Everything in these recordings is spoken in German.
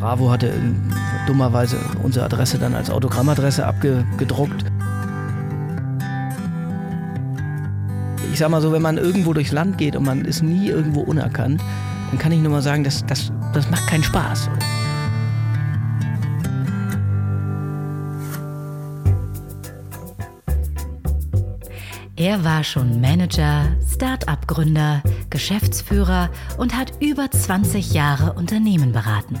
Bravo hatte dummerweise unsere Adresse dann als Autogrammadresse abgedruckt. Ich sag mal so, wenn man irgendwo durchs Land geht und man ist nie irgendwo unerkannt, dann kann ich nur mal sagen, das, das, das macht keinen Spaß. Er war schon Manager, Start-up-Gründer, Geschäftsführer und hat über 20 Jahre Unternehmen beraten.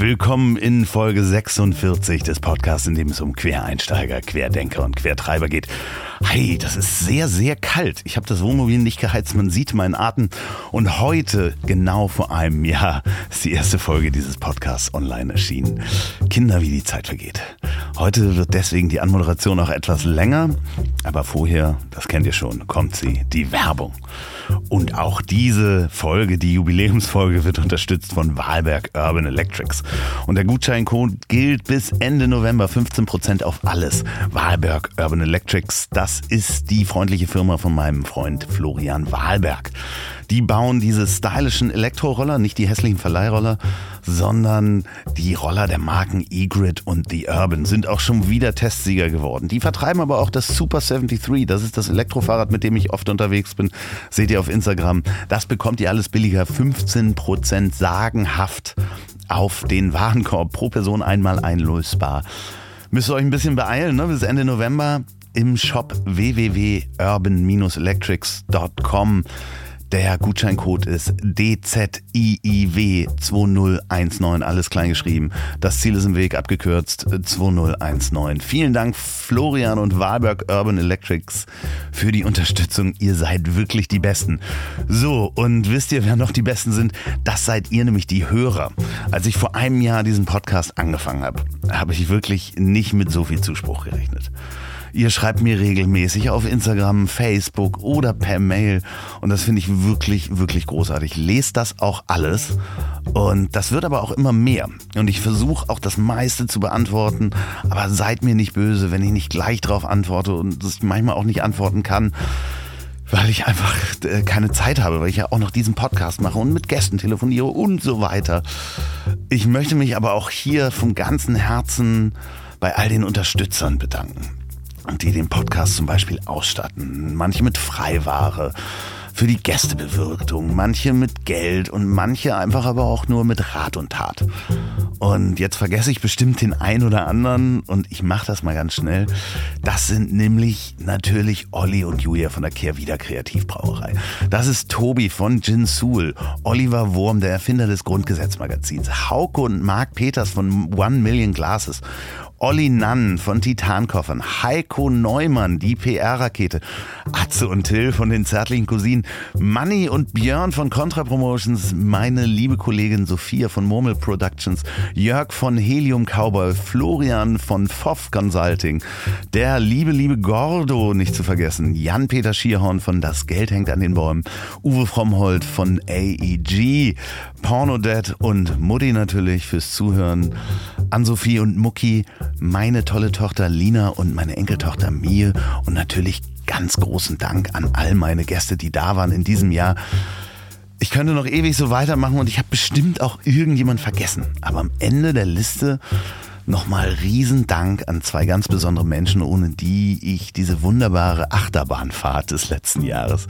Willkommen in Folge 46 des Podcasts, in dem es um Quereinsteiger, Querdenker und Quertreiber geht. Hey, das ist sehr, sehr kalt. Ich habe das Wohnmobil nicht geheizt, man sieht meinen Atem. Und heute, genau vor einem Jahr, ist die erste Folge dieses Podcasts online erschienen. Kinder, wie die Zeit vergeht. Heute wird deswegen die Anmoderation auch etwas länger, aber vorher, das kennt ihr schon, kommt sie, die Werbung. Und auch diese Folge, die Jubiläumsfolge, wird unterstützt von Wahlberg Urban Electrics. Und der Gutscheincode gilt bis Ende November 15% auf alles. Wahlberg Urban Electrics, das ist die freundliche Firma von meinem Freund Florian Wahlberg. Die bauen diese stylischen Elektroroller, nicht die hässlichen Verleihroller, sondern die Roller der Marken E-Grid und The Urban sind auch schon wieder Testsieger geworden. Die vertreiben aber auch das Super 73, das ist das Elektrofahrrad, mit dem ich oft unterwegs bin. Seht ihr auf Instagram. Das bekommt ihr alles billiger, 15% sagenhaft auf den Warenkorb pro Person einmal einlösbar. Müsst ihr euch ein bisschen beeilen, ne? bis Ende November im Shop www.urban-electrics.com der Gutscheincode ist DZIIW2019, alles klein geschrieben. Das Ziel ist im Weg, abgekürzt 2019. Vielen Dank Florian und Wahlberg Urban Electrics für die Unterstützung. Ihr seid wirklich die Besten. So, und wisst ihr, wer noch die Besten sind? Das seid ihr nämlich die Hörer. Als ich vor einem Jahr diesen Podcast angefangen habe, habe ich wirklich nicht mit so viel Zuspruch gerechnet. Ihr schreibt mir regelmäßig auf Instagram, Facebook oder per Mail. Und das finde ich wirklich, wirklich großartig. Lest das auch alles. Und das wird aber auch immer mehr. Und ich versuche auch das meiste zu beantworten. Aber seid mir nicht böse, wenn ich nicht gleich darauf antworte und das manchmal auch nicht antworten kann weil ich einfach äh, keine Zeit habe, weil ich ja auch noch diesen Podcast mache und mit Gästen telefoniere und so weiter. Ich möchte mich aber auch hier vom ganzen Herzen bei all den Unterstützern bedanken die den Podcast zum Beispiel ausstatten. Manche mit Freiware für die Gästebewirtung, manche mit Geld und manche einfach aber auch nur mit Rat und Tat. Und jetzt vergesse ich bestimmt den einen oder anderen und ich mache das mal ganz schnell. Das sind nämlich natürlich Olli und Julia von der Kehrwieder Kreativbrauerei. Das ist Tobi von Gin Sul, Oliver Wurm, der Erfinder des Grundgesetzmagazins, Hauke und Marc Peters von One Million Glasses Olli Nann von Titankoffern, Heiko Neumann, die PR-Rakete, Atze und Till von den zärtlichen Cousinen, Manny und Björn von Contra Promotions, meine liebe Kollegin Sophia von Murmel Productions, Jörg von Helium Cowboy, Florian von Pfoff Consulting, der liebe, liebe Gordo nicht zu vergessen, Jan-Peter Schierhorn von Das Geld hängt an den Bäumen, Uwe Frommhold von AEG, Pornodad und Mutti natürlich fürs Zuhören, an Sophie und Mucki, meine tolle Tochter Lina und meine Enkeltochter Mie und natürlich ganz großen Dank an all meine Gäste, die da waren in diesem Jahr. Ich könnte noch ewig so weitermachen und ich habe bestimmt auch irgendjemand vergessen. Aber am Ende der Liste nochmal Riesendank an zwei ganz besondere Menschen, ohne die ich diese wunderbare Achterbahnfahrt des letzten Jahres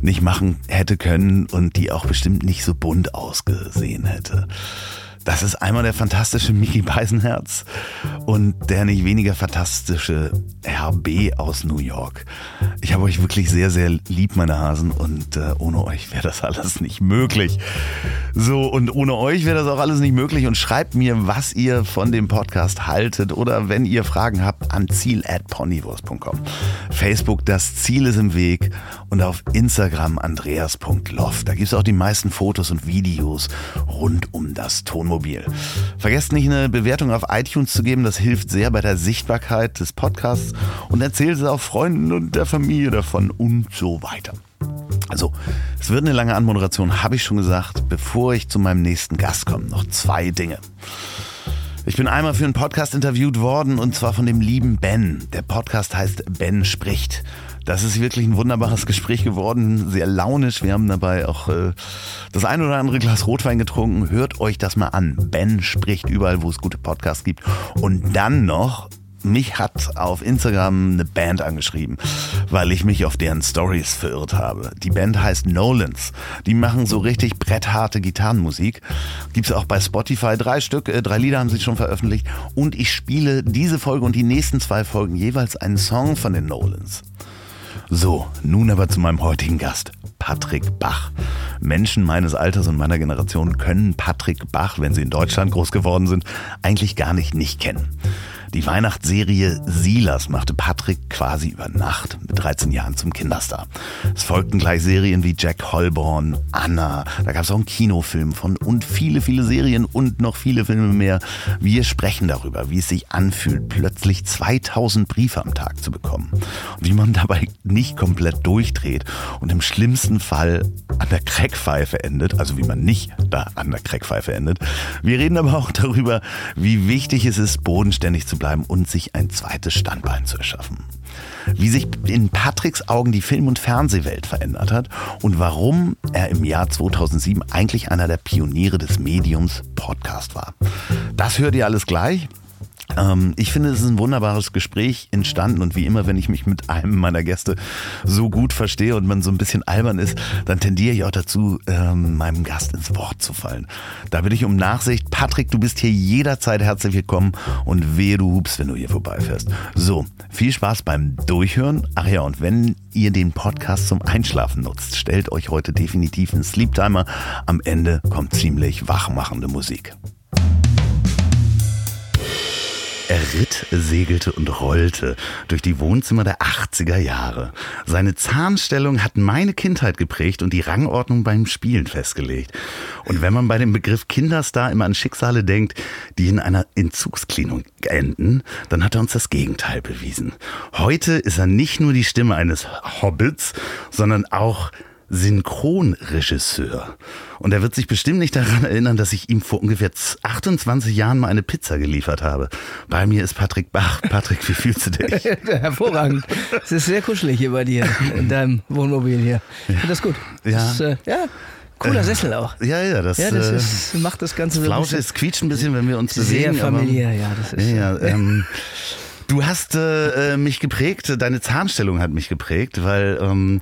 nicht machen hätte können und die auch bestimmt nicht so bunt ausgesehen hätte. Das ist einmal der fantastische Mickey Beisenherz und der nicht weniger fantastische RB aus New York. Ich habe euch wirklich sehr, sehr lieb, meine Hasen, und äh, ohne euch wäre das alles nicht möglich. So, und ohne euch wäre das auch alles nicht möglich. Und schreibt mir, was ihr von dem Podcast haltet oder wenn ihr Fragen habt, an ziel.ponywurst.com. Facebook, das Ziel ist im Weg und auf Instagram andreas.loff. Da gibt es auch die meisten Fotos und Videos rund um das Tonmuseum Wohnmobil. Vergesst nicht eine Bewertung auf iTunes zu geben, das hilft sehr bei der Sichtbarkeit des Podcasts und erzählt es auch Freunden und der Familie davon und so weiter. Also, es wird eine lange Anmoderation, habe ich schon gesagt. Bevor ich zu meinem nächsten Gast komme, noch zwei Dinge. Ich bin einmal für einen Podcast interviewt worden und zwar von dem lieben Ben. Der Podcast heißt Ben spricht. Das ist wirklich ein wunderbares Gespräch geworden, sehr launisch. Wir haben dabei auch äh, das ein oder andere Glas Rotwein getrunken. Hört euch das mal an. Ben spricht überall, wo es gute Podcasts gibt. Und dann noch mich hat auf Instagram eine Band angeschrieben, weil ich mich auf deren Stories verirrt habe. Die Band heißt Nolans. Die machen so richtig brettharte Gitarrenmusik. Gibt's auch bei Spotify. Drei Stück, äh, drei Lieder haben sie schon veröffentlicht. Und ich spiele diese Folge und die nächsten zwei Folgen jeweils einen Song von den Nolans. So, nun aber zu meinem heutigen Gast, Patrick Bach. Menschen meines Alters und meiner Generation können Patrick Bach, wenn sie in Deutschland groß geworden sind, eigentlich gar nicht nicht kennen. Die Weihnachtsserie Silas machte Patrick quasi über Nacht mit 13 Jahren zum Kinderstar. Es folgten gleich Serien wie Jack Holborn, Anna, da gab es auch einen Kinofilm von und viele, viele Serien und noch viele Filme mehr. Wir sprechen darüber, wie es sich anfühlt, plötzlich 2000 Briefe am Tag zu bekommen. Wie man dabei nicht komplett durchdreht und im schlimmsten Fall an der Crackpfeife endet, also wie man nicht da an der Crackpfeife endet. Wir reden aber auch darüber, wie wichtig es ist, bodenständig zu bleiben und sich ein zweites Standbein zu erschaffen. Wie sich in Patricks Augen die Film- und Fernsehwelt verändert hat und warum er im Jahr 2007 eigentlich einer der Pioniere des Mediums Podcast war. Das hört ihr alles gleich. Ähm, ich finde, es ist ein wunderbares Gespräch entstanden und wie immer, wenn ich mich mit einem meiner Gäste so gut verstehe und man so ein bisschen albern ist, dann tendiere ich auch dazu, ähm, meinem Gast ins Wort zu fallen. Da bitte ich um Nachsicht. Patrick, du bist hier jederzeit herzlich willkommen und wehe du hupst, wenn du hier vorbeifährst. So, viel Spaß beim Durchhören. Ach ja, und wenn ihr den Podcast zum Einschlafen nutzt, stellt euch heute definitiv einen Sleeptimer. Am Ende kommt ziemlich wachmachende Musik. Er ritt, segelte und rollte durch die Wohnzimmer der 80er Jahre. Seine Zahnstellung hat meine Kindheit geprägt und die Rangordnung beim Spielen festgelegt. Und wenn man bei dem Begriff Kinderstar immer an Schicksale denkt, die in einer Entzugsklinik enden, dann hat er uns das Gegenteil bewiesen. Heute ist er nicht nur die Stimme eines Hobbits, sondern auch Synchronregisseur. Und er wird sich bestimmt nicht daran erinnern, dass ich ihm vor ungefähr 28 Jahren mal eine Pizza geliefert habe. Bei mir ist Patrick Bach. Patrick, wie fühlst du dich? Hervorragend. Es ist sehr kuschelig hier bei dir in deinem Wohnmobil hier. Finde das gut. Ja. Das ist, äh, ja. Cooler Sessel auch. Ja, ja, das, Ja, das äh, ist, macht das Ganze so Flaute, es quietscht ein bisschen, wenn wir uns sehr bewegen. familiär. Ja, das Aber, ist, ja, ähm, du hast äh, mich geprägt, deine Zahnstellung hat mich geprägt, weil ähm,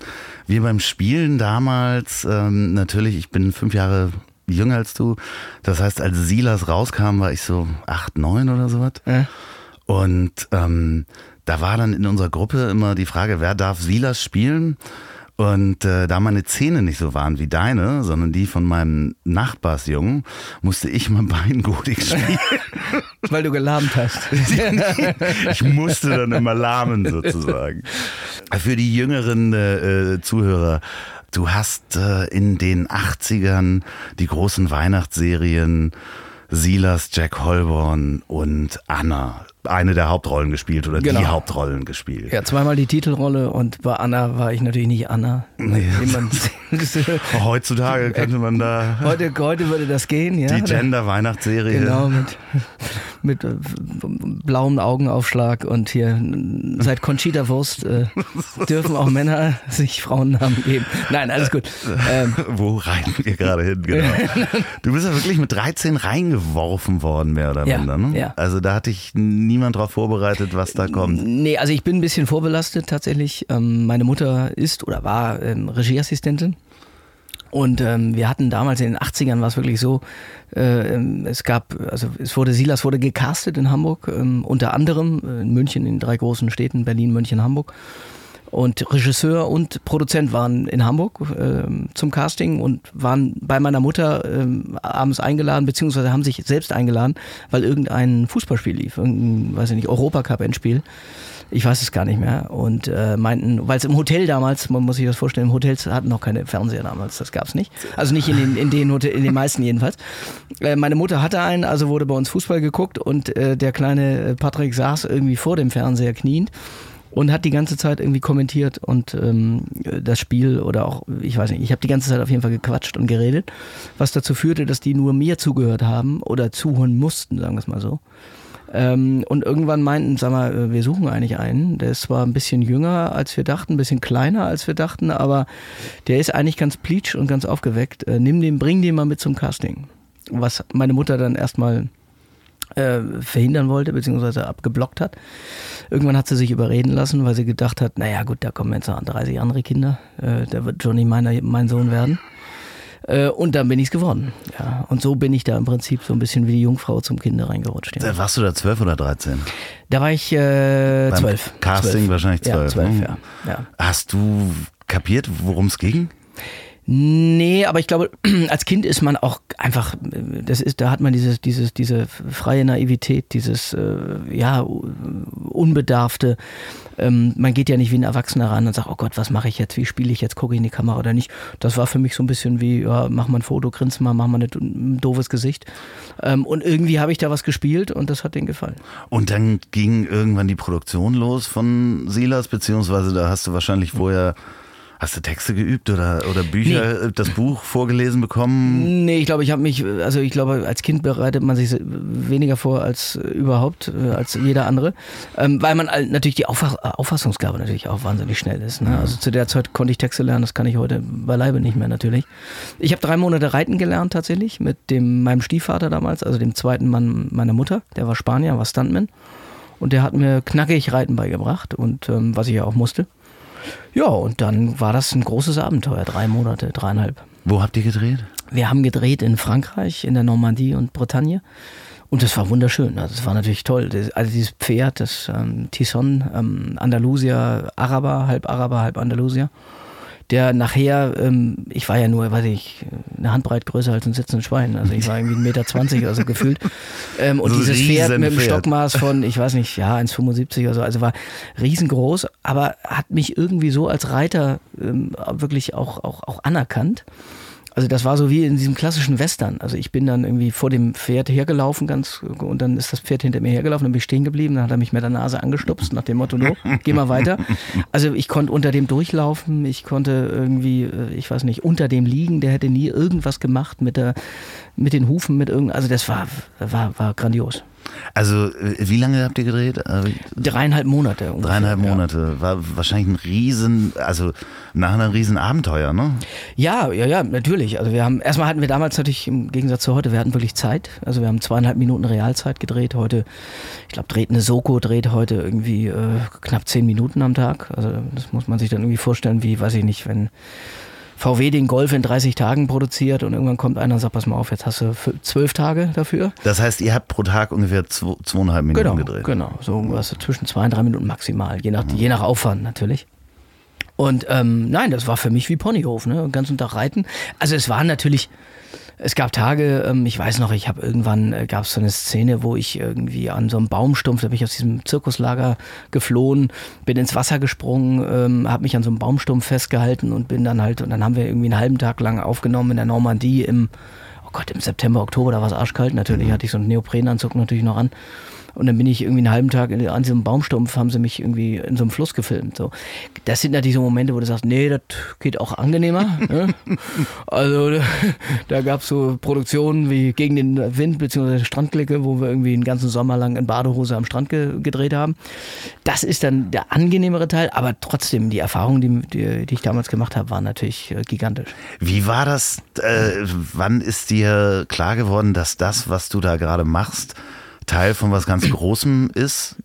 wir beim Spielen damals, ähm, natürlich, ich bin fünf Jahre jünger als du, das heißt, als Silas rauskam, war ich so acht, neun oder sowas. Ja. Und ähm, da war dann in unserer Gruppe immer die Frage, wer darf Silas spielen? Und äh, da meine Zähne nicht so waren wie deine, sondern die von meinem Nachbarsjungen, musste ich mal Beingotik spielen. Weil du gelahmt hast. ich musste dann immer lahmen sozusagen. Für die jüngeren äh, Zuhörer, du hast äh, in den 80ern die großen Weihnachtsserien Silas, Jack Holborn und Anna eine der Hauptrollen gespielt oder Genau. die Hauptrollen gespielt. Ja, zweimal die Titelrolle und bei Anna war ich natürlich nicht Anna. Man- Heutzutage könnte man da heute, heute würde das gehen, ja. die Gender-Weihnachtsserie. Genau, mit, mit äh, blauem Augenaufschlag und hier seit Conchita Wurst äh, dürfen auch Männer sich Frauennamen geben. Nein, alles gut. Ähm, Wo reiten wir gerade hin? Genau. Du bist ja wirklich mit 13 reingeworfen worden, mehr oder Ja, minder. Ne? ja. Also da hatte ich niemand drauf vorbereitet, was da kommt. nee, also ich bin ein bisschen vorbelastet tatsächlich. Ähm, meine Mutter ist oder war ähm, Regieassistentin. Und ähm, wir hatten damals in den 80ern war es wirklich so, äh, ähm, es gab, also es wurde, Silas wurde gecastet in Hamburg, ähm, unter anderem äh, in München, in drei großen Städten, Berlin, München, Hamburg. Und Regisseur und Produzent waren in Hamburg ähm, zum Casting und waren bei meiner Mutter ähm, abends eingeladen, beziehungsweise haben sich selbst eingeladen, weil irgendein Fußballspiel lief, irgendein, weiß ich nicht, Europacup-Endspiel Ich weiß es gar nicht mehr. Und äh, meinten, weil es im Hotel damals, man muss sich das vorstellen, Hotels hatten noch keine Fernseher damals, das gab es nicht. Also nicht in den, in den, Hotel, in den meisten jedenfalls. Äh, meine Mutter hatte einen, also wurde bei uns Fußball geguckt und äh, der kleine Patrick saß irgendwie vor dem Fernseher kniend und hat die ganze Zeit irgendwie kommentiert und ähm, das Spiel oder auch, ich weiß nicht, ich habe die ganze Zeit auf jeden Fall gequatscht und geredet, was dazu führte, dass die nur mir zugehört haben oder zuhören mussten, sagen wir es mal so. Ähm, und irgendwann meinten, sag mal, äh, wir suchen eigentlich einen. Der ist zwar ein bisschen jünger, als wir dachten, ein bisschen kleiner, als wir dachten, aber der ist eigentlich ganz pleatsch und ganz aufgeweckt. Äh, nimm den, bring den mal mit zum Casting. Was meine Mutter dann erstmal äh, verhindern wollte, beziehungsweise abgeblockt hat. Irgendwann hat sie sich überreden lassen, weil sie gedacht hat, naja gut, da kommen jetzt noch 30 andere Kinder, äh, der wird Johnny meiner, mein Sohn werden. Äh, und dann bin ich es geworden. Ja. Und so bin ich da im Prinzip so ein bisschen wie die Jungfrau zum Kinder reingerutscht. Ja. Warst du da zwölf oder dreizehn? Da war ich äh, zwölf. Casting 12. wahrscheinlich zwölf. Ja, zwölf, hm. ja. ja. Hast du kapiert, worum es ging? Nee, aber ich glaube, als Kind ist man auch einfach, das ist, da hat man dieses, dieses, diese freie Naivität, dieses, äh, ja, unbedarfte. Ähm, man geht ja nicht wie ein Erwachsener ran und sagt, oh Gott, was mache ich jetzt? Wie spiele ich jetzt? Gucke ich in die Kamera oder nicht? Das war für mich so ein bisschen wie, ja, mach mal ein Foto, grinst mal, mach mal ein doofes Gesicht. Ähm, und irgendwie habe ich da was gespielt und das hat denen gefallen. Und dann ging irgendwann die Produktion los von Silas, beziehungsweise da hast du wahrscheinlich vorher Hast du Texte geübt oder, oder Bücher, nee. das Buch vorgelesen bekommen? Nee, ich glaube, ich habe mich, also ich glaube, als Kind bereitet man sich weniger vor als überhaupt, als jeder andere. Ähm, weil man natürlich die Auffass Auffassungsgabe natürlich auch wahnsinnig schnell ist. Ne? Also zu der Zeit konnte ich Texte lernen, das kann ich heute beileibe nicht mehr natürlich. Ich habe drei Monate reiten gelernt tatsächlich mit dem, meinem Stiefvater damals, also dem zweiten Mann meiner Mutter. Der war Spanier, war Stuntman. Und der hat mir knackig Reiten beigebracht und ähm, was ich ja auch musste. Ja, und dann war das ein großes Abenteuer, drei Monate, dreieinhalb. Wo habt ihr gedreht? Wir haben gedreht in Frankreich, in der Normandie und Bretagne. Und das war wunderschön. Also das war natürlich toll. Also dieses Pferd, das ähm, Tison, ähm, Andalusier, Araber, halb Araber, halb Andalusier der nachher, ähm, ich war ja nur, weiß ich, eine Handbreit größer als ein sitzendes Schwein. Also ich war irgendwie 1,20 Meter, 20, also gefühlt. Ähm, und so dieses Pferd mit einem Stockmaß von, ich weiß nicht, ja, 1,75 oder so, also war riesengroß, aber hat mich irgendwie so als Reiter ähm, wirklich auch, auch, auch anerkannt. Also das war so wie in diesem klassischen Western. Also ich bin dann irgendwie vor dem Pferd hergelaufen ganz und dann ist das Pferd hinter mir hergelaufen, dann bin ich stehen geblieben, dann hat er mich mit der Nase angestupst nach dem Motto, no, geh mal weiter. Also ich konnte unter dem durchlaufen, ich konnte irgendwie, äh, ich weiß nicht, unter dem liegen, der hätte nie irgendwas gemacht mit der mit den Hufen, mit irgend, also das war war war grandios. Also, äh, wie lange habt ihr gedreht? Äh, Dreieinhalb Monate. Ungefähr, Dreieinhalb Monate. Ja. War wahrscheinlich ein Riesen, also nach einem riesen Abenteuer, ne? Ja, ja, ja, natürlich. Also wir haben, erstmal hatten wir damals natürlich im Gegensatz zu heute, wir hatten wirklich Zeit. Also wir haben zweieinhalb Minuten Realzeit gedreht. Heute, ich glaube, dreht eine Soko, dreht heute irgendwie äh, knapp zehn Minuten am Tag. Also das muss man sich dann irgendwie vorstellen, wie, weiß ich nicht, wenn VW den Golf in 30 Tagen produziert und irgendwann kommt einer und sagt, pass mal auf, jetzt hast du zwölf Tage dafür. Das heißt, ihr habt pro Tag ungefähr zwei, zweieinhalb Minuten genau, gedreht? Genau, so irgendwas zwischen zwei und drei Minuten maximal, je nach, mhm. je nach Aufwand natürlich. Und ähm, nein, das war für mich wie Ponyhof, ne? Den ganzen Tag reiten. Also es war natürlich es gab Tage, ähm, ich weiß noch, ich habe irgendwann, äh, gab es so eine Szene, wo ich irgendwie an so einem Baumstumpf, da bin ich aus diesem Zirkuslager geflohen, bin ins Wasser gesprungen, ähm, habe mich an so einem Baumstumpf festgehalten und bin dann halt, und dann haben wir irgendwie einen halben Tag lang aufgenommen in der Normandie im, oh Gott, im September, Oktober, da war es arschkalt natürlich, mhm. hatte ich so einen Neoprenanzug natürlich noch an. Und dann bin ich irgendwie einen halben Tag an diesem Baumstumpf, haben sie mich irgendwie in so einem Fluss gefilmt. So. Das sind natürlich so Momente, wo du sagst, nee, das geht auch angenehmer. ne? Also da gab es so Produktionen wie gegen den Wind bzw. Strandklicke, wo wir irgendwie einen ganzen Sommer lang in Badehose am Strand ge gedreht haben. Das ist dann der angenehmere Teil, aber trotzdem, die Erfahrungen, die, die, die ich damals gemacht habe, waren natürlich äh, gigantisch. Wie war das? Äh, wann ist dir klar geworden, dass das, was du da gerade machst, Teil von was ganz Großem ist?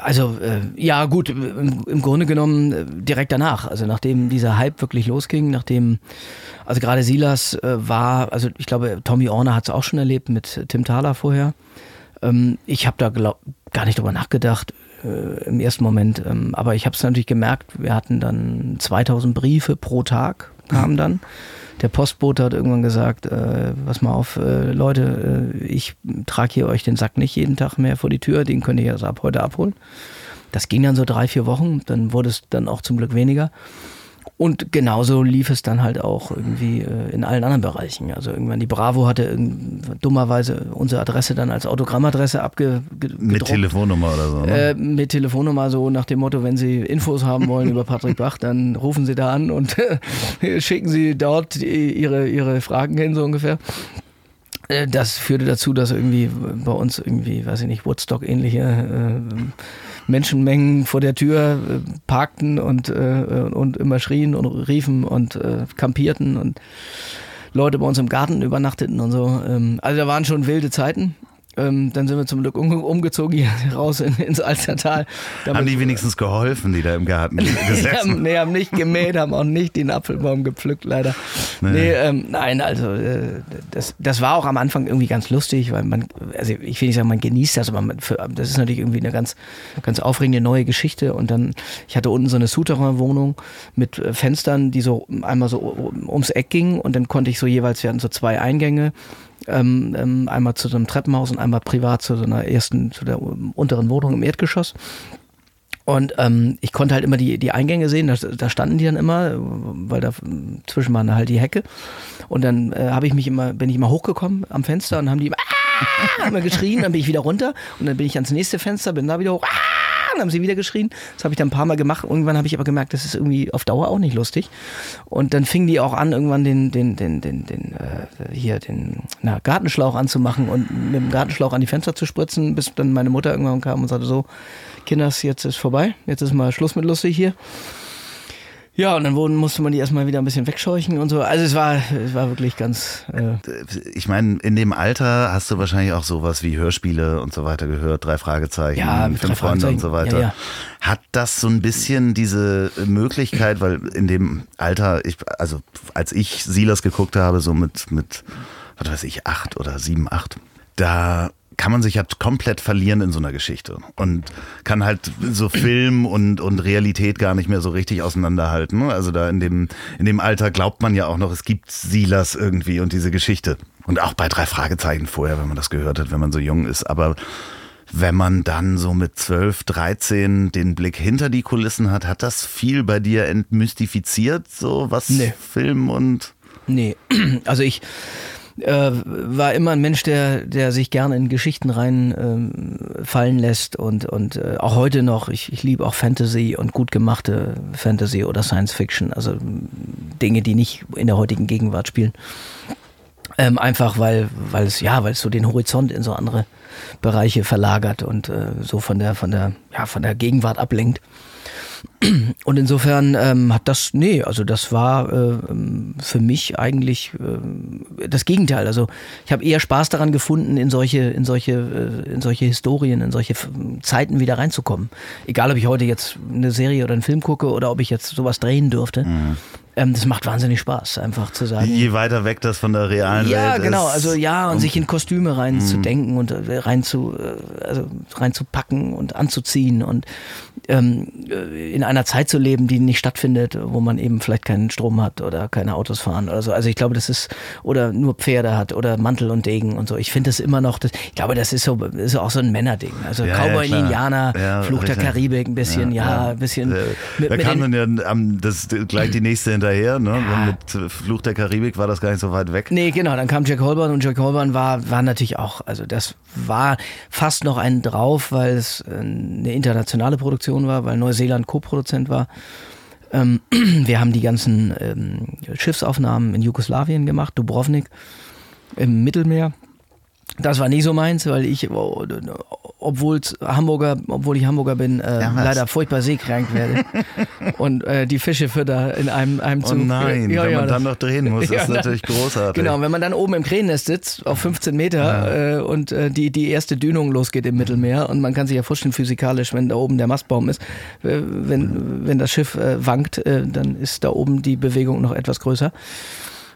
Also äh, ja gut, im, im, Grunde genommen äh, direkt danach, also nachdem dieser Hype wirklich losging, nachdem, also gerade Silas äh, war, also ich glaube, Tommy Orner hat es auch schon erlebt mit Tim Thaler vorher. Ähm, ich habe da glaub, gar nicht drüber nachgedacht äh, im ersten Moment, ähm, aber ich habe es natürlich gemerkt, wir hatten dann 2000 Briefe pro Tag, kamen dann der Postbote hat irgendwann gesagt, äh, pass mal auf, äh, Leute, äh, ich trage hier euch den Sack nicht jeden Tag mehr vor die Tür, den könnt ihr also ab heute abholen. Das ging dann so drei, vier Wochen, dann wurde es dann auch zum Glück weniger. Und genauso lief es dann halt auch irgendwie äh, in allen anderen Bereichen. Also irgendwann die Bravo hatte dummerweise unsere Adresse dann als Autogrammadresse abgedruckt. Mit Telefonnummer oder so. Ne? Äh, mit Telefonnummer so nach dem Motto, wenn Sie Infos haben wollen über Patrick Bach, dann rufen Sie da an und schicken Sie dort Ihre, Ihre Fragen hin, so ungefähr. Äh, das führte dazu, dass irgendwie bei uns irgendwie, weiß ich nicht, Woodstock-ähnliche äh, Menschenmengen vor der Tür äh, parkten und, äh, und immer schrien und riefen und äh, kampierten und Leute bei uns im Garten übernachteten und so. Ähm, also da waren schon wilde Zeiten. Ähm, dann sind wir zum Glück um, umgezogen hier raus in, ins Alstertal. Damit, haben die wenigstens geholfen, die da im Garten gesessen haben? Nee, haben nicht gemäht, haben auch nicht den Apfelbaum gepflückt, leider. Nee, nee ähm, nein, also äh, das, das war auch am Anfang irgendwie ganz lustig, weil man, also ich will nicht sagen, man genießt das, aber man, für, das ist natürlich irgendwie eine ganz, ganz aufregende neue Geschichte. Und dann, ich hatte unten so eine Souterrain-Wohnung mit äh, Fenstern, die so einmal so ums Eck gingen und dann konnte ich so jeweils, wir hatten so zwei Eingänge ähm, ähm, einmal zu so einem Treppenhaus und einmal privat zu so einer ersten, zu der unteren Wohnung im Erdgeschoss. Und ähm, ich konnte halt immer die, die Eingänge sehen, da, da standen die dann immer, weil da zwischen waren halt die Hecke. Und dann äh, habe ich mich immer, bin ich immer hochgekommen am Fenster und haben die immer, immer geschrien, dann bin ich wieder runter und dann bin ich ans nächste Fenster, bin da wieder hoch, ah, haben sie wieder geschrien. Das habe ich dann ein paar Mal gemacht. Irgendwann habe ich aber gemerkt, das ist irgendwie auf Dauer auch nicht lustig. Und dann fingen die auch an, irgendwann den, den, den, den, den äh, hier den na, Gartenschlauch anzumachen und mit dem Gartenschlauch an die Fenster zu spritzen, bis dann meine Mutter irgendwann kam und sagte so, Kinders, jetzt ist vorbei, jetzt ist mal Schluss mit lustig hier. Ja, und dann wurden, musste man die erstmal wieder ein bisschen wegscheuchen und so. Also es war, es war wirklich ganz. Äh ich meine, in dem Alter hast du wahrscheinlich auch sowas wie Hörspiele und so weiter gehört, drei Fragezeichen, ja, fünf Freunde und so weiter. Ja, ja. Hat das so ein bisschen diese Möglichkeit, weil in dem Alter, ich, also als ich Silas geguckt habe, so mit, mit, was weiß ich, acht oder sieben, acht, da kann man sich halt komplett verlieren in so einer Geschichte und kann halt so Film und, und Realität gar nicht mehr so richtig auseinanderhalten. Also da in dem, in dem Alter glaubt man ja auch noch, es gibt Silas irgendwie und diese Geschichte. Und auch bei drei Fragezeichen vorher, wenn man das gehört hat, wenn man so jung ist. Aber wenn man dann so mit 12, 13 den Blick hinter die Kulissen hat, hat das viel bei dir entmystifiziert, so was nee. Film und. Nee, also ich äh, war immer ein Mensch, der, der sich gerne in Geschichten reinfallen ähm, lässt und, und äh, auch heute noch, ich, ich liebe auch Fantasy und gut gemachte Fantasy oder Science Fiction, also Dinge, die nicht in der heutigen Gegenwart spielen. Ähm, einfach weil, weil es, ja, weil es so den Horizont in so andere Bereiche verlagert und äh, so von der, von der, ja, von der Gegenwart ablenkt. Und insofern ähm, hat das, nee, also das war äh, für mich eigentlich äh, das Gegenteil. Also ich habe eher Spaß daran gefunden, in solche, in solche, äh, in solche Historien, in solche Zeiten wieder reinzukommen. Egal, ob ich heute jetzt eine Serie oder einen Film gucke oder ob ich jetzt sowas drehen dürfte. Mhm. Ähm, das macht wahnsinnig Spaß, einfach zu sagen. Je weiter weg das von der realen ja, Welt ist. Ja, genau. Also ja, und, und sich in Kostüme reinzudenken mhm. und äh, rein zu, äh, also reinzupacken und anzuziehen und ähm, äh, in einer Zeit zu leben, die nicht stattfindet, wo man eben vielleicht keinen Strom hat oder keine Autos fahren oder so. Also ich glaube, das ist, oder nur Pferde hat oder Mantel und Degen und so. Ich finde das immer noch, das, ich glaube, das ist so, ist auch so ein Männerding. Also ja, Cowboy ja, Indianer, ja, Fluch der Karibik ein bisschen, ja, ein bisschen. Mit, da mit kam dann ja am, das gleich die nächste hinterher, ne? Mit Fluch der Karibik war das gar nicht so weit weg. Nee, genau, dann kam Jack Holborn und Jack Holborn war, war natürlich auch, also das war fast noch einen drauf, weil es eine internationale Produktion Produktion war, weil Neuseeland Co-Produzent war. Ähm, wir haben die ganzen ähm, Schiffsaufnahmen in Jugoslawien gemacht, Dubrovnik im Mittelmeer. Das war nie so meins, weil ich, obwohl Hamburger, obwohl ich Hamburger bin, äh, ja, leider furchtbar seekrank werde und äh, die Fische fütter in einem, einem oh Zug. Oh nein, ja, wenn ja, man dann noch drehen muss, ist natürlich großartig. Genau, wenn man dann oben im Krähennest sitzt, auf 15 Meter äh, und äh, die, die erste Dünung losgeht im Mittelmeer und man kann sich ja vorstellen, physikalisch, wenn da oben der Mastbaum ist, äh, wenn, wenn das Schiff äh, wankt, dann ist da oben die Bewegung noch etwas größer.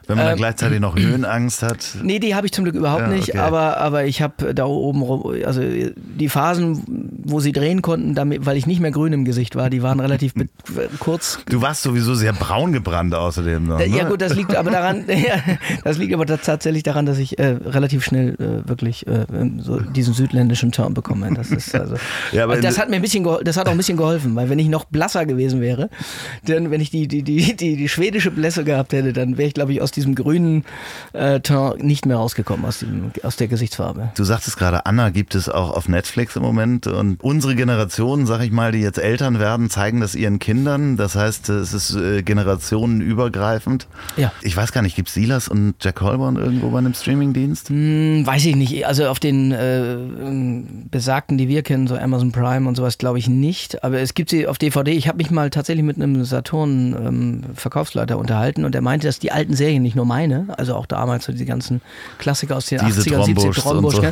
Wenn man ähm, gleichzeitig noch Höhenangst hat? Nee, die habe ich zum Glück überhaupt ja, nicht, aber, aber ich habe da oben, also die Phasen, wo sie drehen konnten, damit, weil ich nicht mehr grün im Gesicht war. Die waren relativ kurz. Du warst sowieso sehr braun gebrannt außerdem. Noch, ne? Ja gut, das liegt aber daran, ja, das liegt aber tatsächlich daran, dass ich äh, relativ schnell äh, wirklich äh, so diesen südländischen Turn bekomme. Das ist also, ja, aber das hat mir ein bisschen, das hat auch ein bisschen geholfen, weil wenn ich noch blasser gewesen wäre, dann wenn ich die die die die, die schwedische Blässe gehabt hätte, dann wäre ich glaube ich aus diesem grünen äh, Turn nicht mehr rausgekommen aus dem aus der Gesichtsfarbe. Du sagtest gerade, Anna gibt es auch auf Netflix im Moment und unsere Generation, sag ich mal, die jetzt Eltern werden, zeigen das ihren Kindern. Das heißt, es ist äh, generationenübergreifend. Ja. Ich weiß gar nicht, gibt es Silas und Jack Holborn irgendwo bei einem Streamingdienst? Hm, weiß ich nicht. Also auf den äh, besagten, die wir kennen, so Amazon Prime und sowas, glaube ich nicht. Aber es gibt sie auf DVD. Ich habe mich mal tatsächlich mit einem Saturn-Verkaufsleiter ähm, unterhalten und der meinte, dass die alten Serien, nicht nur meine, also auch damals so die ganzen Klassiker aus den Diese 80er, 70er, Trombusch, so.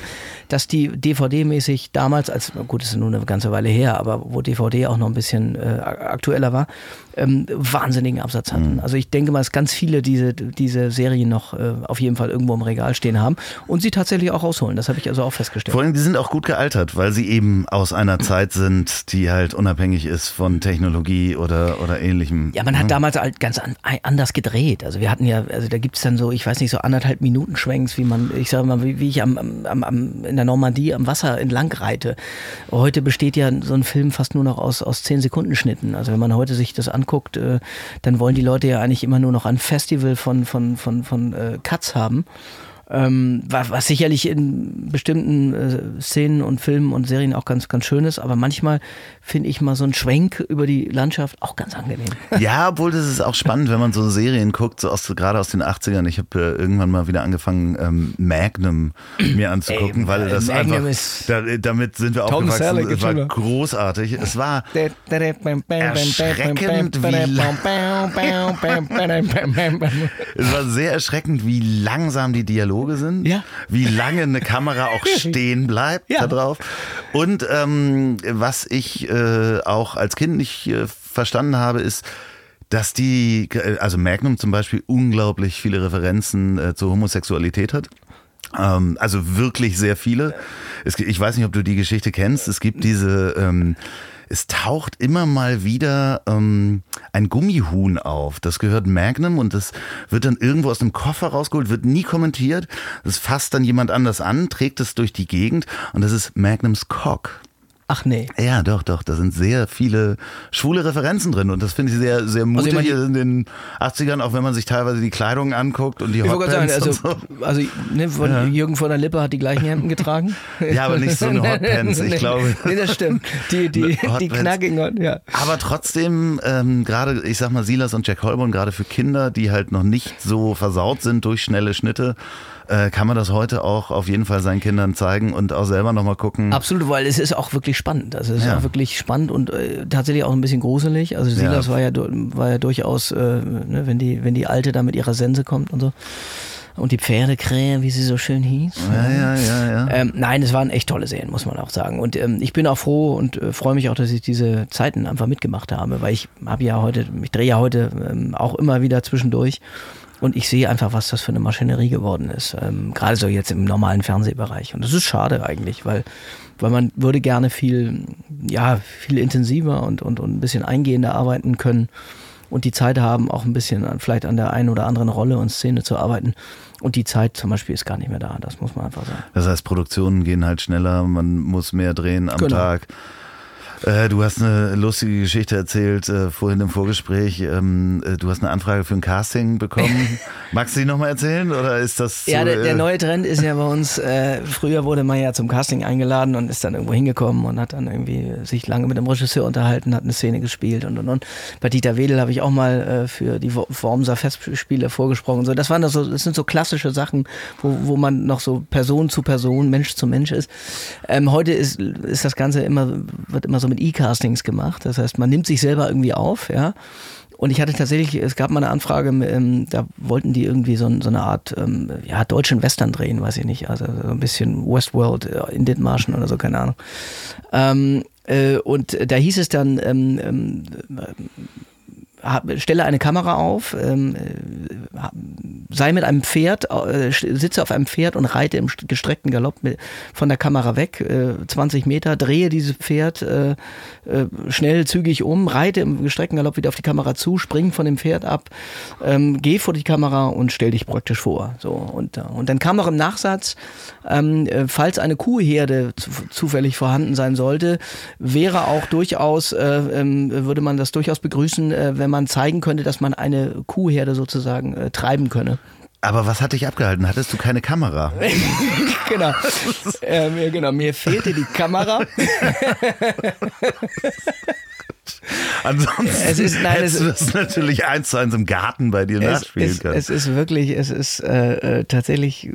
dass die DVD-mäßig damals, als gut, das ist nur eine ganze Weile her, aber wo DVD auch noch ein bisschen äh, aktueller war, ähm, wahnsinnigen Absatz hatten. Mhm. Also ich denke mal, dass ganz viele diese, diese Serien noch äh, auf jeden Fall irgendwo im Regal stehen haben und sie tatsächlich auch rausholen. Das habe ich also auch festgestellt. Vor allem, die sind auch gut gealtert, weil sie eben aus einer Zeit sind, die halt unabhängig ist von Technologie oder, oder ähnlichem. Ja, man hat damals halt ganz an, anders gedreht. Also wir hatten ja, also da gibt es dann so, ich weiß nicht, so anderthalb Minuten Schwenks, wie man, ich sage mal, wie, wie ich am, am, am, in der Normandie am Wasser entlang reite. Heute besteht ja so ein Film fast nur noch aus, aus zehn Sekunden Schnitten. Also wenn man heute sich das anguckt, äh, dann wollen die Leute ja eigentlich immer nur noch ein Festival von, von, von, von äh, Cuts haben. Ähm, was, was, sicherlich in bestimmten äh, Szenen und Filmen und Serien auch ganz, ganz schön ist, aber manchmal finde ich mal so einen Schwenk über die Landschaft auch ganz angenehm. Ja, obwohl das ist auch spannend, wenn man so Serien guckt, so aus, gerade aus den 80ern. Ich habe äh, irgendwann mal wieder angefangen, ähm, Magnum mir anzugucken, Ey, weil das Magnum einfach, ist da, damit sind wir Tom aufgewachsen. Selleck, es war großartig. Es war erschreckend, wie es war sehr erschreckend, wie langsam die Dialoge sind, ja. wie lange eine Kamera auch stehen bleibt ja. da drauf. Und ähm, was ich äh, auch als Kind nicht äh, verstanden habe, ist, dass die, also Magnum zum Beispiel, unglaublich viele Referenzen äh, zur Homosexualität hat. Ähm, also wirklich sehr viele. Es, ich weiß nicht, ob du die Geschichte kennst. Es gibt diese ähm, es taucht immer mal wieder ähm, ein Gummihuhn auf. Das gehört Magnum und das wird dann irgendwo aus dem Koffer rausgeholt, wird nie kommentiert. Das fasst dann jemand anders an, trägt es durch die Gegend und das ist Magnums Cock. Ach nee. Ja, doch, doch. Da sind sehr viele schwule Referenzen drin und das finde ich sehr, sehr mutig also ich mein, in den 80ern, auch wenn man sich teilweise die Kleidung anguckt und die Hotpants sagen, also, so. also ne, von ja. Jürgen von der Lippe hat die gleichen Hemden getragen. ja, aber nicht so eine Hotpants, ich glaube. Nee, das stimmt. Die, die, die knackigen, ja. Aber trotzdem, ähm, gerade, ich sag mal, Silas und Jack Holborn, gerade für Kinder, die halt noch nicht so versaut sind durch schnelle Schnitte, äh, kann man das heute auch auf jeden Fall seinen Kindern zeigen und auch selber nochmal gucken. Absolut, weil es ist auch wirklich spannend. Also es ist ja. auch wirklich spannend und äh, tatsächlich auch ein bisschen gruselig. Also Silas ja. war ja war ja durchaus, äh, ne, wenn die wenn die Alte da mit ihrer Sense kommt und so und die Pferdekrähe, wie sie so schön hieß. Ja, ja, ja, ja. Ähm, nein, es waren echt tolle Serien, muss man auch sagen. Und ähm, ich bin auch froh und äh, freue mich auch, dass ich diese Zeiten einfach mitgemacht habe, weil ich habe ja heute, ich drehe ja heute ähm, auch immer wieder zwischendurch und ich sehe einfach, was das für eine Maschinerie geworden ist. Ähm, gerade so jetzt im normalen Fernsehbereich. Und das ist schade eigentlich, weil, weil man würde gerne viel, ja, viel intensiver und, und, und ein bisschen eingehender arbeiten können und die Zeit haben, auch ein bisschen an, vielleicht an der einen oder anderen Rolle und Szene zu arbeiten. Und die Zeit zum Beispiel ist gar nicht mehr da. Das muss man einfach sagen. Das heißt, Produktionen gehen halt schneller, man muss mehr drehen am genau. Tag. Äh, du hast eine lustige Geschichte erzählt äh, vorhin im Vorgespräch. Ähm, äh, du hast eine Anfrage für ein Casting bekommen. Magst du die nochmal erzählen oder ist das? Ja, so, der, der, äh, neue Trend ist ja bei uns. Äh, früher wurde man ja zum Casting eingeladen und ist dann irgendwo hingekommen und hat dann irgendwie sich lange mit dem Regisseur unterhalten, hat eine Szene gespielt und und und. Bei Dieter Wedel habe ich auch mal für die Wormser Festspiele vorgesprochen. So, das waren das so, das sind so klassische Sachen, wo, wo man noch so Person zu Person, Mensch zu Mensch ist. Ähm, heute ist, ist das Ganze immer wird immer so mit E-Castings gemacht. Das heißt, man nimmt sich selber irgendwie auf, ja. Und ich hatte tatsächlich, es gab mal eine Anfrage, ähm, da wollten die irgendwie so, so, eine Art, ähm, ja, deutschen Western drehen, weiß ich nicht. Also so ein bisschen Westworld äh, in Dithmarschen oder so, keine Ahnung. Ähm, äh, und da hieß es dann, ähm, ähm, stelle eine Kamera auf, ähm, sei mit einem Pferd, äh, sitze auf einem Pferd und reite im gestreckten Galopp von der Kamera weg, äh, 20 Meter, drehe dieses Pferd äh, äh, schnell, zügig um, reite im gestreckten Galopp wieder auf die Kamera zu, spring von dem Pferd ab, ähm, geh vor die Kamera und stell dich praktisch vor. So und, äh, und dann kam noch im Nachsatz, ähm, äh, falls eine Kuhherde zu, zufällig vorhanden sein sollte, wäre auch durchaus, äh, würde man das durchaus begrüßen, äh, wenn man zeigen könnte, dass man eine Kuhherde sozusagen äh, treiben könne. Aber was hat dich abgehalten? Hattest du keine Kamera? genau. Ähm, genau. Mir fehlte die Kamera. Ansonsten Es ist- nein, hättest es- du das natürlich eins zu eins im Garten bei dir nachspielen es, können. es ist wirklich, es ist äh, äh, tatsächlich äh,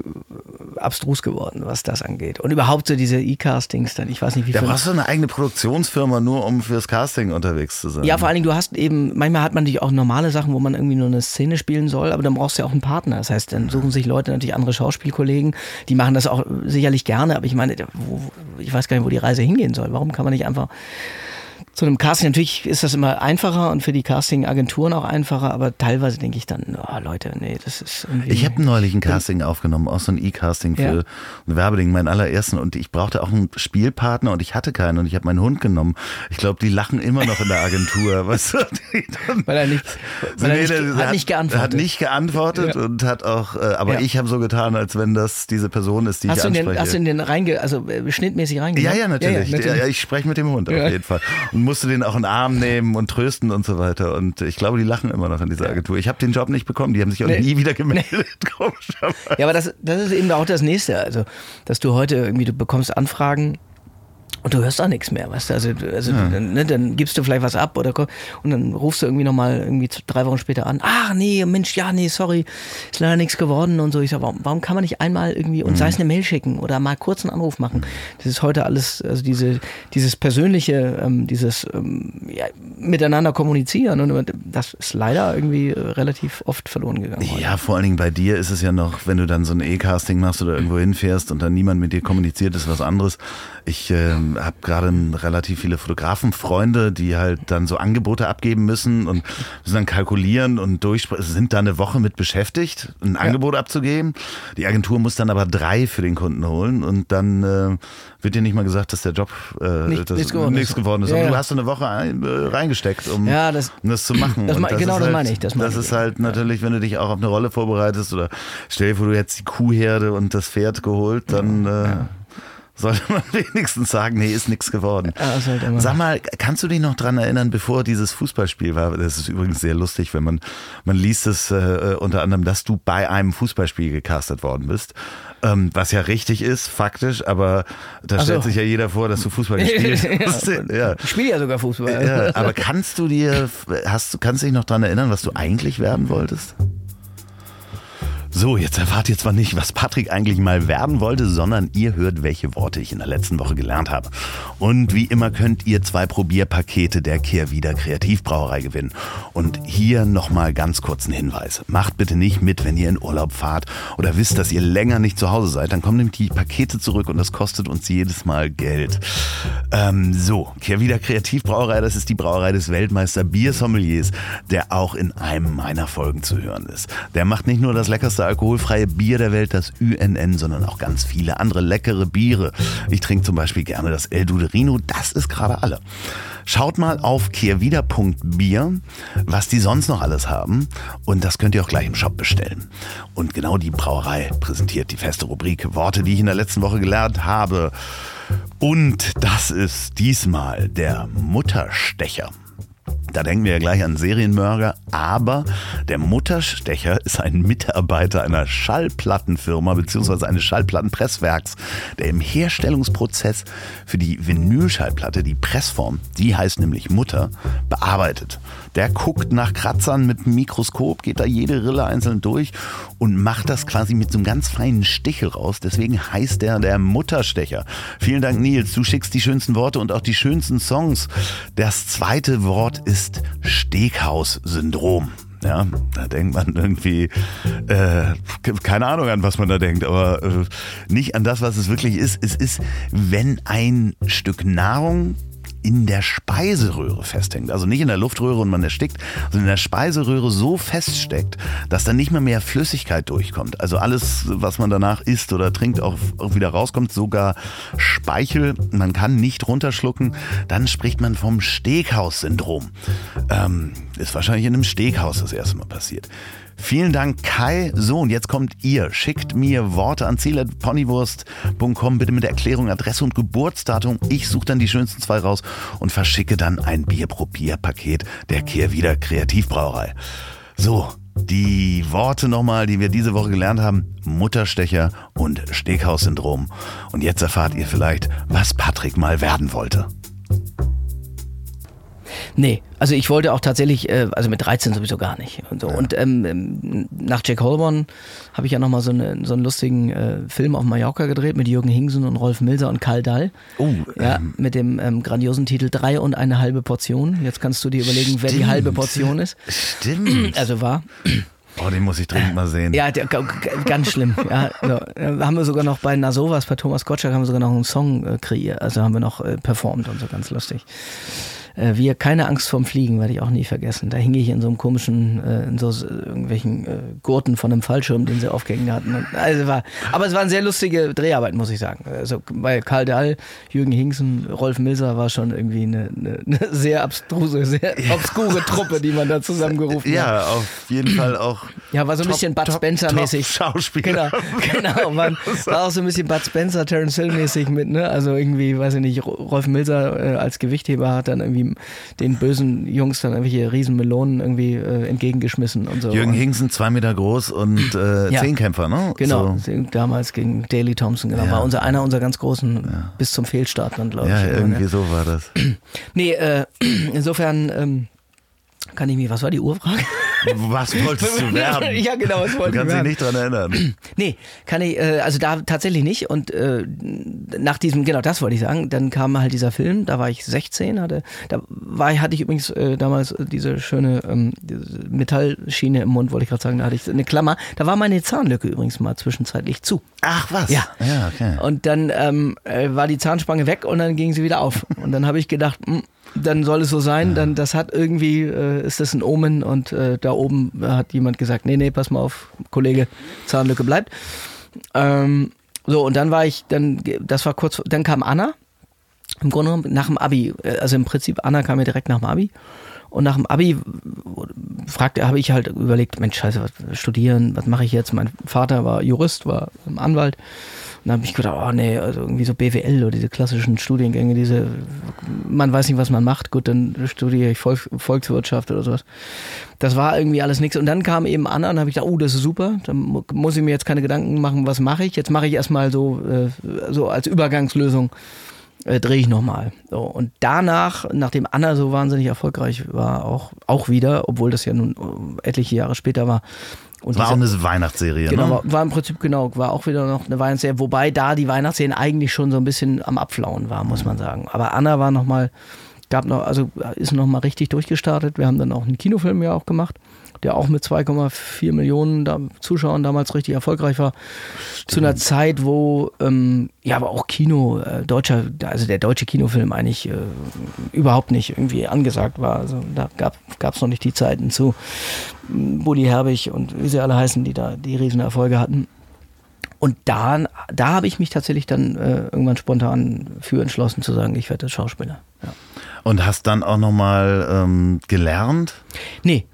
abstrus geworden, was das angeht. Und überhaupt so diese E-Castings dann, ich weiß nicht, wie da viel. brauchst du eine eigene Produktionsfirma, nur um fürs Casting unterwegs zu sein. Ja, vor allen Dingen, du hast eben, manchmal hat man natürlich auch normale Sachen, wo man irgendwie nur eine Szene spielen soll, aber dann brauchst du ja auch einen Partner. Das heißt, dann suchen sich Leute natürlich andere Schauspielkollegen, die machen das auch sicherlich gerne, aber ich meine, wo, ich weiß gar nicht, wo die Reise hingehen soll. Warum kann man nicht einfach zu einem Casting, natürlich ist das immer einfacher und für die Casting-Agenturen auch einfacher, aber teilweise denke ich dann, oh Leute, nee, das ist irgendwie. Ich habe neulich ein Casting aufgenommen, auch so ein E-Casting für Ja. ein Werbeding, meinen allerersten. Und ich brauchte auch einen Spielpartner und ich hatte keinen und ich habe meinen Hund genommen. Ich glaube, die lachen immer noch in der Agentur. weißt du? Weil er nicht, weil er nicht, der- hat nicht geantwortet. Hat nicht geantwortet Ja. und hat auch, äh, aber Ja. ich habe so getan, als wenn das diese Person ist, die hast, ich anspreche. den, hast du in den reinge, also äh, schnittmäßig reingemacht? ja, ja, natürlich. Ja, ja, ich spreche mit dem Hund auf jeden Fall. Und musste den auch in den Arm nehmen und trösten und so weiter. Und ich glaube, die lachen immer noch in dieser Agentur. Ich habe den Job nicht bekommen. Die haben sich auch Nee. nie wieder gemeldet, komischerweise. Ja, aber das, das ist eben auch das Nächste. Also, dass du heute irgendwie, du bekommst Anfragen und du hörst auch nichts mehr, weißt du? Also, also dann, ne, dann gibst du vielleicht was ab oder und dann rufst du irgendwie nochmal irgendwie drei Wochen später an. Ach nee, Mensch, ja, nee, sorry, ist leider nichts geworden und so. Ich sag, warum, warum kann man nicht einmal irgendwie und sei es eine Mail schicken oder mal kurz einen Anruf machen? Das ist heute alles, also diese, dieses persönliche, ähm, dieses ähm, ja, miteinander kommunizieren und das ist leider irgendwie äh, relativ oft verloren gegangen. heute. Ja, vor allen Dingen bei dir ist es ja noch, wenn du dann so ein E-Casting machst oder irgendwo hinfährst und dann niemand mit dir kommuniziert, ist was anderes. Ich ähm, habe gerade relativ viele Fotografenfreunde, die halt dann so Angebote abgeben müssen und müssen dann kalkulieren und durchsprechen, sind da eine Woche mit beschäftigt, ein Angebot abzugeben. Die Agentur muss dann aber drei für den Kunden holen und dann äh, wird dir nicht mal gesagt, dass der Job äh, Nicht- das, nichts geworden ist. nichts geworden ist. Ja, Aber ja. du hast eine Woche ein, äh, reingesteckt, um, Ja, das- um das zu machen. Das mein- genau das halt, meine ich, das das ich ist halt natürlich, wenn du dich auch auf eine Rolle vorbereitest oder stell dir vor, du hättest die Kuhherde und das Pferd geholt, dann äh, sollte man wenigstens sagen, nee, ist nichts geworden. Ja, Sag mal, kannst du dich noch dran erinnern, bevor dieses Fußballspiel war? Das ist übrigens sehr lustig, wenn man, man liest es äh, unter anderem, dass du bei einem Fußballspiel gecastet worden bist. Ähm, was ja richtig ist, faktisch, aber da Ach so. stellt sich ja jeder vor, dass du Fußball gespielt hast. ja. Ich spiele ja sogar Fußball. Ja, aber kannst du dir, hast du, kannst du dich noch dran erinnern, was du eigentlich werden wolltest? So, jetzt erfahrt ihr zwar nicht, was Patrick eigentlich mal werden wollte, sondern ihr hört, welche Worte ich in der letzten Woche gelernt habe. Und wie immer könnt ihr zwei Probierpakete der Kehrwieder Kreativbrauerei gewinnen. Und hier nochmal ganz kurz ein Hinweis. Macht bitte nicht mit, wenn ihr in Urlaub fahrt oder wisst, dass ihr länger nicht zu Hause seid. Dann kommen nämlich die Pakete zurück und das kostet uns jedes Mal Geld. Ähm, so, Kehrwieder Kreativbrauerei, das ist die Brauerei des Weltmeister Biersommeliers, der auch in einem meiner Folgen zu hören ist. Der macht nicht nur das leckerste alkoholfreie Bier der Welt, das UNN, sondern auch ganz viele andere leckere Biere. Ich trinke zum Beispiel gerne das El Duderino, das ist gerade alle. Schaut mal auf kehrwieder.bier, was die sonst noch alles haben. Und das könnt ihr auch gleich im Shop bestellen. Und genau die Brauerei präsentiert die feste Rubrik Worte, die ich in der letzten Woche gelernt habe. Und das ist diesmal der Mutterstecher. Da denken wir ja gleich an Serienmörder, aber der Mutterstecher ist ein Mitarbeiter einer Schallplattenfirma bzw. eines Schallplattenpresswerks, der im Herstellungsprozess für die Vinylschallplatte, die Pressform, die heißt nämlich Mutter, bearbeitet. Der guckt nach Kratzern mit dem Mikroskop, geht da jede Rille einzeln durch und macht das quasi mit so einem ganz feinen Stichel raus. Deswegen heißt der der Mutterstecher. Vielen Dank, Nils. Du schickst die schönsten Worte und auch die schönsten Songs. Das zweite Wort ist Steghaus-Syndrom. Ja, da denkt man irgendwie, äh, keine Ahnung an was man da denkt, aber äh, nicht an das, was es wirklich ist. Es ist, wenn ein Stück Nahrung in der Speiseröhre festhängt. Also nicht in der Luftröhre und man erstickt, sondern in der Speiseröhre so feststeckt, dass dann nicht mehr mehr Flüssigkeit durchkommt. Also alles, was man danach isst oder trinkt, auch, wieder rauskommt, sogar Speichel. Man kann nicht runterschlucken. Dann spricht man vom Steghaus-Syndrom. Ähm, ist wahrscheinlich in einem Steghaus das erste Mal passiert. Vielen Dank, Kai. So, und jetzt kommt ihr. Schickt mir Worte an ziel.ponywurst.com, bitte mit Erklärung, Adresse und Geburtsdatum. Ich suche dann die schönsten zwei raus und verschicke dann ein Bierprobierpaket der Kehrwieder Kreativbrauerei. So, die Worte nochmal, die wir diese Woche gelernt haben. Mutterstecher und Steghaus-Syndrom. Und jetzt erfahrt ihr vielleicht, was Patrick mal werden wollte. Nee, also ich wollte auch tatsächlich, äh, also mit 13 sowieso gar nicht. Und, so. ja. und ähm, ähm, nach Jack Holborn habe ich ja nochmal so, eine, so einen lustigen äh, Film auf Mallorca gedreht mit Jürgen Hingsen und Rolf Milser und Karl Dahl. Oh, ja, ähm, mit dem ähm, grandiosen Titel Drei und eine halbe Portion. Jetzt kannst du dir überlegen, Stimmt. wer die halbe Portion ist. Stimmt. Also war. Oh, den muss ich dringend mal sehen. Ja, der, ganz schlimm. Ja, so. Haben wir sogar noch bei Nasovas, bei Thomas Gottschalk, haben wir sogar noch einen Song äh, kreiert. Also haben wir noch äh, performt und so ganz lustig. Äh, wir keine Angst vorm Fliegen, werde ich auch nie vergessen. Da hing ich in so einem komischen, äh, in so irgendwelchen äh, Gurten von einem Fallschirm, den sie aufgehängt hatten. Und, also war, aber es waren sehr lustige Dreharbeiten, muss ich sagen. Also bei Karl Dahl, Jürgen Hingsen, Rolf Milser war schon irgendwie eine, eine, sehr abstruse, sehr obskure Truppe, die man da zusammengerufen ja, hat. Ja, auf jeden Fall auch. Ja, war so ein top, bisschen Bud Spencer-mäßig. Schauspieler. Genau, genau. Man, war auch so ein bisschen Bud Spencer, Terence Hill-mäßig mit, ne? Also irgendwie, weiß ich nicht, Rolf Milser als Gewichtheber hat dann irgendwie den bösen Jungs dann irgendwelche Riesenmelonen irgendwie äh, entgegengeschmissen und so. Jürgen Hingsen, zwei Meter groß und äh, ja. Zehnkämpfer, ne? Genau, so. damals gegen Daley Thompson, genau. Ja. War unser, einer unserer ganz großen ja. bis zum Fehlstart dann, glaube ich. Ja, irgendwie so war das. nee, äh, insofern ähm, kann ich mich, was war die Urfrage? Was wolltest du werden? ja, genau, was wollte ich. Du kannst dich nicht dran erinnern. nee, kann ich, äh, also da tatsächlich nicht. Und äh, nach diesem, genau das wollte ich sagen, dann kam halt dieser Film, da war ich 16, hatte, da war, hatte ich übrigens äh, damals diese schöne ähm, diese Metallschiene im Mund, wollte ich gerade sagen, da hatte ich eine Klammer. Da war meine Zahnlücke übrigens mal zwischenzeitlich zu. Ach was? Ja. ja okay. Und dann ähm, äh, war die Zahnspange weg und dann ging sie wieder auf. Und dann habe ich gedacht, mh, hm, dann soll es so sein, dann das hat irgendwie, äh, ist das ein Omen und äh, da oben hat jemand gesagt, nee, nee, pass mal auf, Kollege, Zahnlücke bleibt. Ähm, so, und dann war ich, dann, das war kurz, dann kam Anna, im Grunde genommen nach dem Abi, äh, also im Prinzip Anna kam ja direkt nach dem Abi. Und nach dem Abi fragte, habe ich halt überlegt, Mensch, scheiße, was, studieren, was mache ich jetzt? Mein Vater war Jurist, war Anwalt. Dann habe ich gedacht, oh nee, also irgendwie so BWL oder diese klassischen Studiengänge, diese, man weiß nicht, was man macht, gut, dann studiere ich Volks, Volkswirtschaft oder sowas. Das war irgendwie alles nichts. Und dann kam eben Anna und habe ich gedacht, oh, das ist super, dann muss ich mir jetzt keine Gedanken machen, was mache ich. Jetzt mache ich erstmal so, äh, so als Übergangslösung äh, drehe ich nochmal. So, und danach, nachdem Anna so wahnsinnig erfolgreich war, auch, auch wieder, obwohl das ja nun äh, etliche Jahre später war, und war auch eine Weihnachtsserie, genau, ne? War, war, im Prinzip genau, war auch wieder noch eine Weihnachtsserie, wobei da die Weihnachtsserien eigentlich schon so ein bisschen am Abflauen war, muss man sagen. Aber Anna war nochmal, gab noch, also ist nochmal richtig durchgestartet. Wir haben dann auch einen Kinofilm ja auch gemacht der auch mit 2,4 Millionen da Zuschauern damals richtig erfolgreich war. Stimmt. Zu einer Zeit, wo ähm, ja aber auch Kino, äh, deutscher, also der deutsche Kinofilm eigentlich äh, überhaupt nicht irgendwie angesagt war. Also da gab es noch nicht die Zeiten zu Buddy Herbig und wie sie alle heißen, die da die Riesenerfolge hatten. Und da, da habe ich mich tatsächlich dann äh, irgendwann spontan für entschlossen zu sagen, ich werde Schauspieler. Ja. Und hast dann auch nochmal ähm, gelernt? Nee,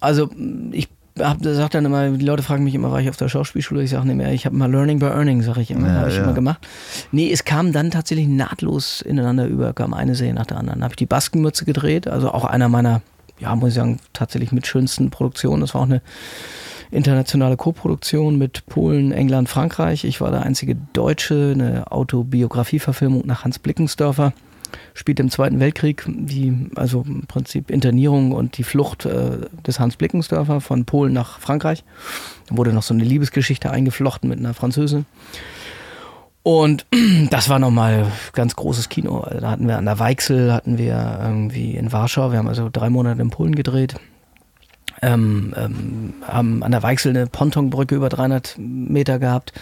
also ich hab, sag dann immer, die Leute fragen mich immer, war ich auf der Schauspielschule? Ich sage nicht mehr, ich habe mal Learning by Earning, sage ich immer, ja, habe ich ja. immer gemacht. Nee, es kam dann tatsächlich nahtlos ineinander über, kam eine Serie nach der anderen. Habe ich die Baskenmütze gedreht, also auch einer meiner, ja, muss ich sagen, tatsächlich mit schönsten Produktionen. Das war auch eine internationale Koproduktion mit Polen, England, Frankreich. Ich war der einzige Deutsche, eine Autobiografieverfilmung nach Hans Blickensdörfer spielt im Zweiten Weltkrieg, die, also im Prinzip Internierung und die Flucht äh, des Hans Blickensdörfer von Polen nach Frankreich. Da wurde noch so eine Liebesgeschichte eingeflochten mit einer Französin. Und das war nochmal ganz großes Kino. Also da hatten wir an der Weichsel, hatten wir irgendwie in Warschau, wir haben also drei Monate in Polen gedreht. Ähm, ähm, haben an der Weichsel eine Pontonbrücke über 300 Meter gehabt,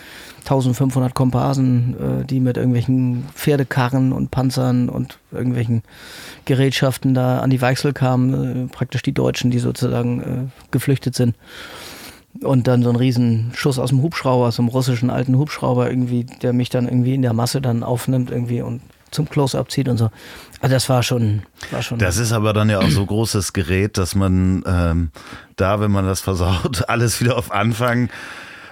1500 Komparsen, äh, die mit irgendwelchen Pferdekarren und Panzern und irgendwelchen Gerätschaften da an die Weichsel kamen, äh, praktisch die Deutschen, die sozusagen äh, geflüchtet sind. Und dann so ein riesen Schuss aus dem Hubschrauber, aus dem russischen alten Hubschrauber irgendwie, der mich dann irgendwie in der Masse dann aufnimmt irgendwie und zum Close-Up zieht und so. Also das war schon, war schon. Das ist aber dann ja auch so großes Gerät, dass man ähm, da, wenn man das versaut, alles wieder auf Anfang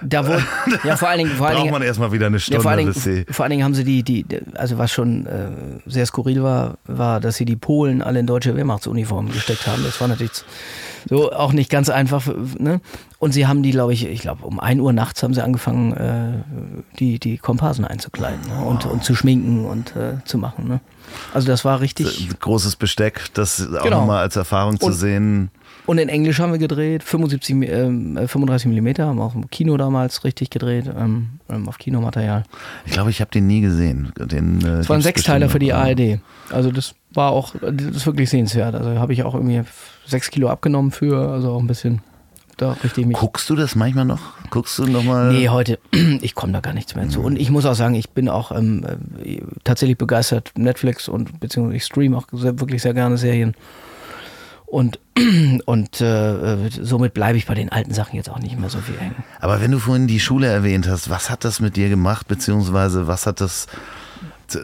da wurde, ja, vor allen Dingen, vor allen braucht Dingen, man erstmal wieder eine Stunde. ja, vor, allen Dingen, vor allen Dingen haben sie die, die, also was schon äh, sehr skurril war, war, dass sie die Polen alle in deutsche Wehrmachtsuniformen gesteckt haben. Das war natürlich so auch nicht ganz einfach. Ne? Und sie haben die, glaube ich, ich glaube um 1 Uhr nachts haben sie angefangen, äh, die, die Komparsen einzukleiden ne? und, und zu schminken und äh, zu machen. Ne? Also das war richtig. großes Besteck, das auch Genau. nochmal als Erfahrung zu Und- sehen. Und in Englisch haben wir gedreht, 75, ähm, äh, 35 Millimeter, haben auch im Kino damals richtig gedreht, ähm, ähm, auf Kinomaterial. Ich glaube, ich habe den nie gesehen. Den, äh, Es waren Sechsteiler für die. ARD. Also das war auch, das ist wirklich sehenswert. Also habe ich auch irgendwie sechs Kilo abgenommen für, also auch ein bisschen da richtig mich. Guckst du das manchmal noch? Guckst du nochmal? Nee, heute, ich komme da gar nichts mehr zu. Und ich muss auch sagen, ich bin auch ähm, äh, tatsächlich begeistert Netflix und beziehungsweise ich stream auch sehr, wirklich sehr gerne Serien. Und, und äh, äh, somit bleibe ich bei den alten Sachen jetzt auch nicht mehr so viel hängen. Aber wenn du vorhin die Schule erwähnt hast, was hat das mit dir gemacht, beziehungsweise was hat das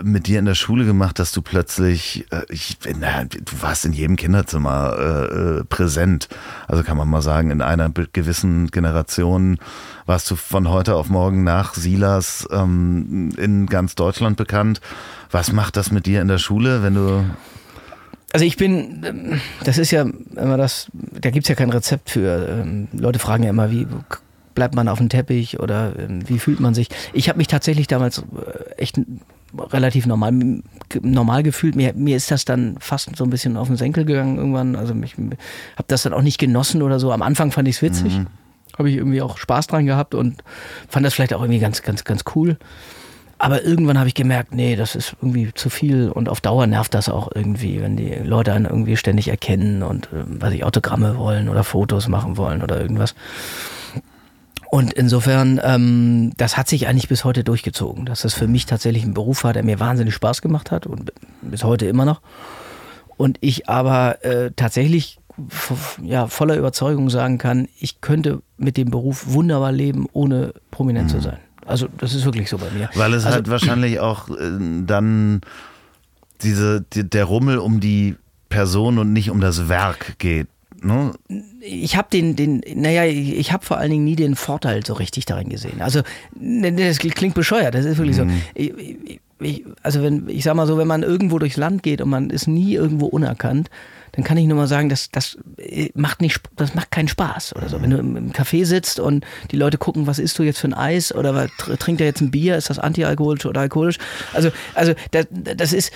mit dir in der Schule gemacht, dass du plötzlich, äh, ich, na, du warst in jedem Kinderzimmer äh, äh, präsent. Also kann man mal sagen, in einer gewissen Generation warst du von heute auf morgen nach Silas ähm, in ganz Deutschland bekannt. Was macht das mit dir in der Schule, wenn du Also ich bin, ähm, das ist ja immer das, da gibt's ja kein Rezept für. Ähm, Leute fragen ja immer, wie bleibt man auf dem Teppich oder ähm, wie fühlt man sich. Ich habe mich tatsächlich damals äh, echt relativ normal, normal gefühlt. Mir, mir ist das dann fast so ein bisschen auf den Senkel gegangen irgendwann. Also ich habe das dann auch nicht genossen oder so. Am Anfang fand ich's witzig. Habe ich irgendwie auch Spaß dran gehabt und fand das vielleicht auch irgendwie ganz, ganz, ganz cool. Aber irgendwann habe ich gemerkt, nee, das ist irgendwie zu viel und auf Dauer nervt das auch irgendwie, wenn die Leute einen irgendwie ständig erkennen und äh, was ich Autogramme wollen oder Fotos machen wollen oder irgendwas. Und insofern, ähm, das hat sich eigentlich bis heute durchgezogen, dass das für mich tatsächlich ein Beruf war, der mir wahnsinnig Spaß gemacht hat und bis heute immer noch. Und ich aber äh, tatsächlich ja, voller Überzeugung sagen kann, ich könnte mit dem Beruf wunderbar leben, ohne prominent zu sein. Also das ist wirklich so bei mir. Weil es also, halt wahrscheinlich auch äh, dann diese, die, der Rummel um die Person und nicht um das Werk geht. Ne? ich habe den, den, naja, ich, habe vor allen Dingen nie den Vorteil so richtig darin gesehen. Also, ne, ne, das klingt bescheuert, das ist wirklich so. Ich, ich, ich, also, wenn, ich sag mal so, wenn man irgendwo durchs Land geht und man ist nie irgendwo unerkannt, dann kann ich nur mal sagen, das, das äh, macht nicht, das macht keinen Spaß oder so. Wenn du im, Café sitzt und die Leute gucken, was isst du jetzt für ein Eis oder trinkt er jetzt ein Bier, ist das antialkoholisch oder alkoholisch? Also, also das, das ist,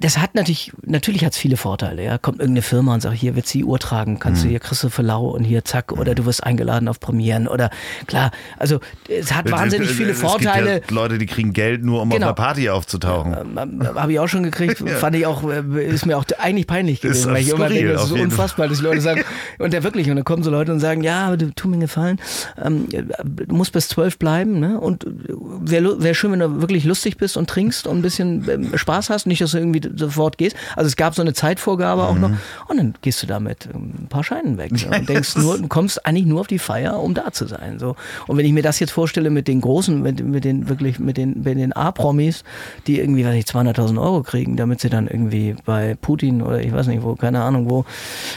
das hat natürlich, natürlich hat es viele Vorteile. Ja, kommt irgendeine Firma und sagt, hier du die Uhr tragen, kannst Mhm. du hier kriegst du für lau und hier zack oder du wirst eingeladen auf Premieren oder klar. Also es hat wahnsinnig viele es Vorteile. Gibt ja Leute, die kriegen Geld nur, um Genau. auf einer Party aufzutauchen. Ähm, Habe ich auch schon gekriegt, fand ich auch, äh, ist mir auch eigentlich peinlich gewesen, weil ich immer denke, das ist unfassbar, dass Leute sagen, und der wirklich, und dann kommen so Leute und sagen, ja, aber du tu mir gefallen, ähm, du musst bis zwölf bleiben, ne? Und wäre wär schön, wenn du wirklich lustig bist und trinkst und ein bisschen ähm, Spaß hast, nicht, dass du irgendwie sofort gehst. Also es gab so eine Zeitvorgabe auch noch, und dann gehst du damit ein paar Scheinen weg ne? und denkst nur, du kommst eigentlich nur auf die Feier, um da zu sein. So. Und wenn ich mir das jetzt vorstelle mit den großen, mit, mit den wirklich, mit den, mit den A-Promis, die irgendwie, weiß ich, 200.000 Euro kriegen, damit sie dann irgendwie bei Putin oder ich weiß nicht wo, keine Ahnung wo,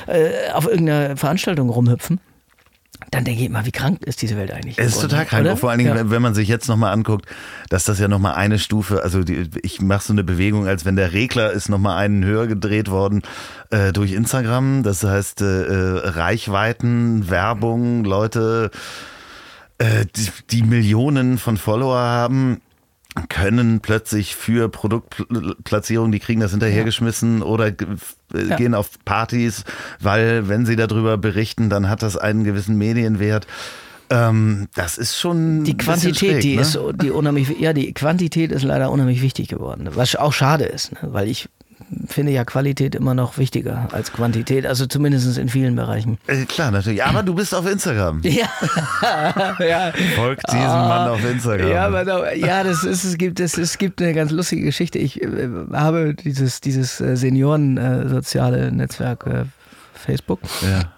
äh, auf irgendeiner Veranstaltung rumhüpfen, dann denke ich immer, wie krank ist diese Welt eigentlich? Es ist total krank, oder? vor allen Dingen, Ja. wenn, wenn man sich jetzt nochmal anguckt, dass das ja nochmal eine Stufe, also die, ich mache so eine Bewegung, als wenn der Regler ist nochmal einen höher gedreht worden äh, durch Instagram. Das heißt, äh, äh, Reichweiten, Werbung, Leute, äh, die, die Millionen von Follower haben, können plötzlich für Produktplatzierung, die kriegen das hinterhergeschmissen oder ge- äh, Ja. gehen auf Partys, weil wenn sie darüber berichten, dann hat das einen gewissen Medienwert. Ähm, das ist schon Die Quantität, schräg, die ne? ist die unheimlich, ja, die Quantität ist leider unheimlich wichtig geworden, was auch schade ist, ne? weil ich finde ja Qualität immer noch wichtiger als Quantität, also zumindest in vielen Bereichen. Äh, klar, natürlich. Aber du bist auf Instagram. Ja, ja. Folgt diesem Mann auf Instagram. Ja, aber ja, das ist, es gibt, es, es gibt eine ganz lustige Geschichte. Ich äh, habe dieses, dieses äh, Senioren-soziale Netzwerk äh, Facebook. Ja.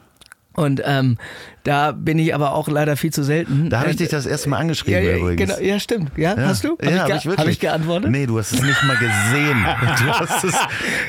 Und ähm, da bin ich aber auch leider viel zu selten. Da habe ich Äh, dich das erste Mal angeschrieben ja, ja, übrigens. genau, ja, stimmt. Ja, Ja. hast du? Hab ja, ich, habe ich wirklich. hab ich geantwortet? Nee, du hast es nicht mal gesehen.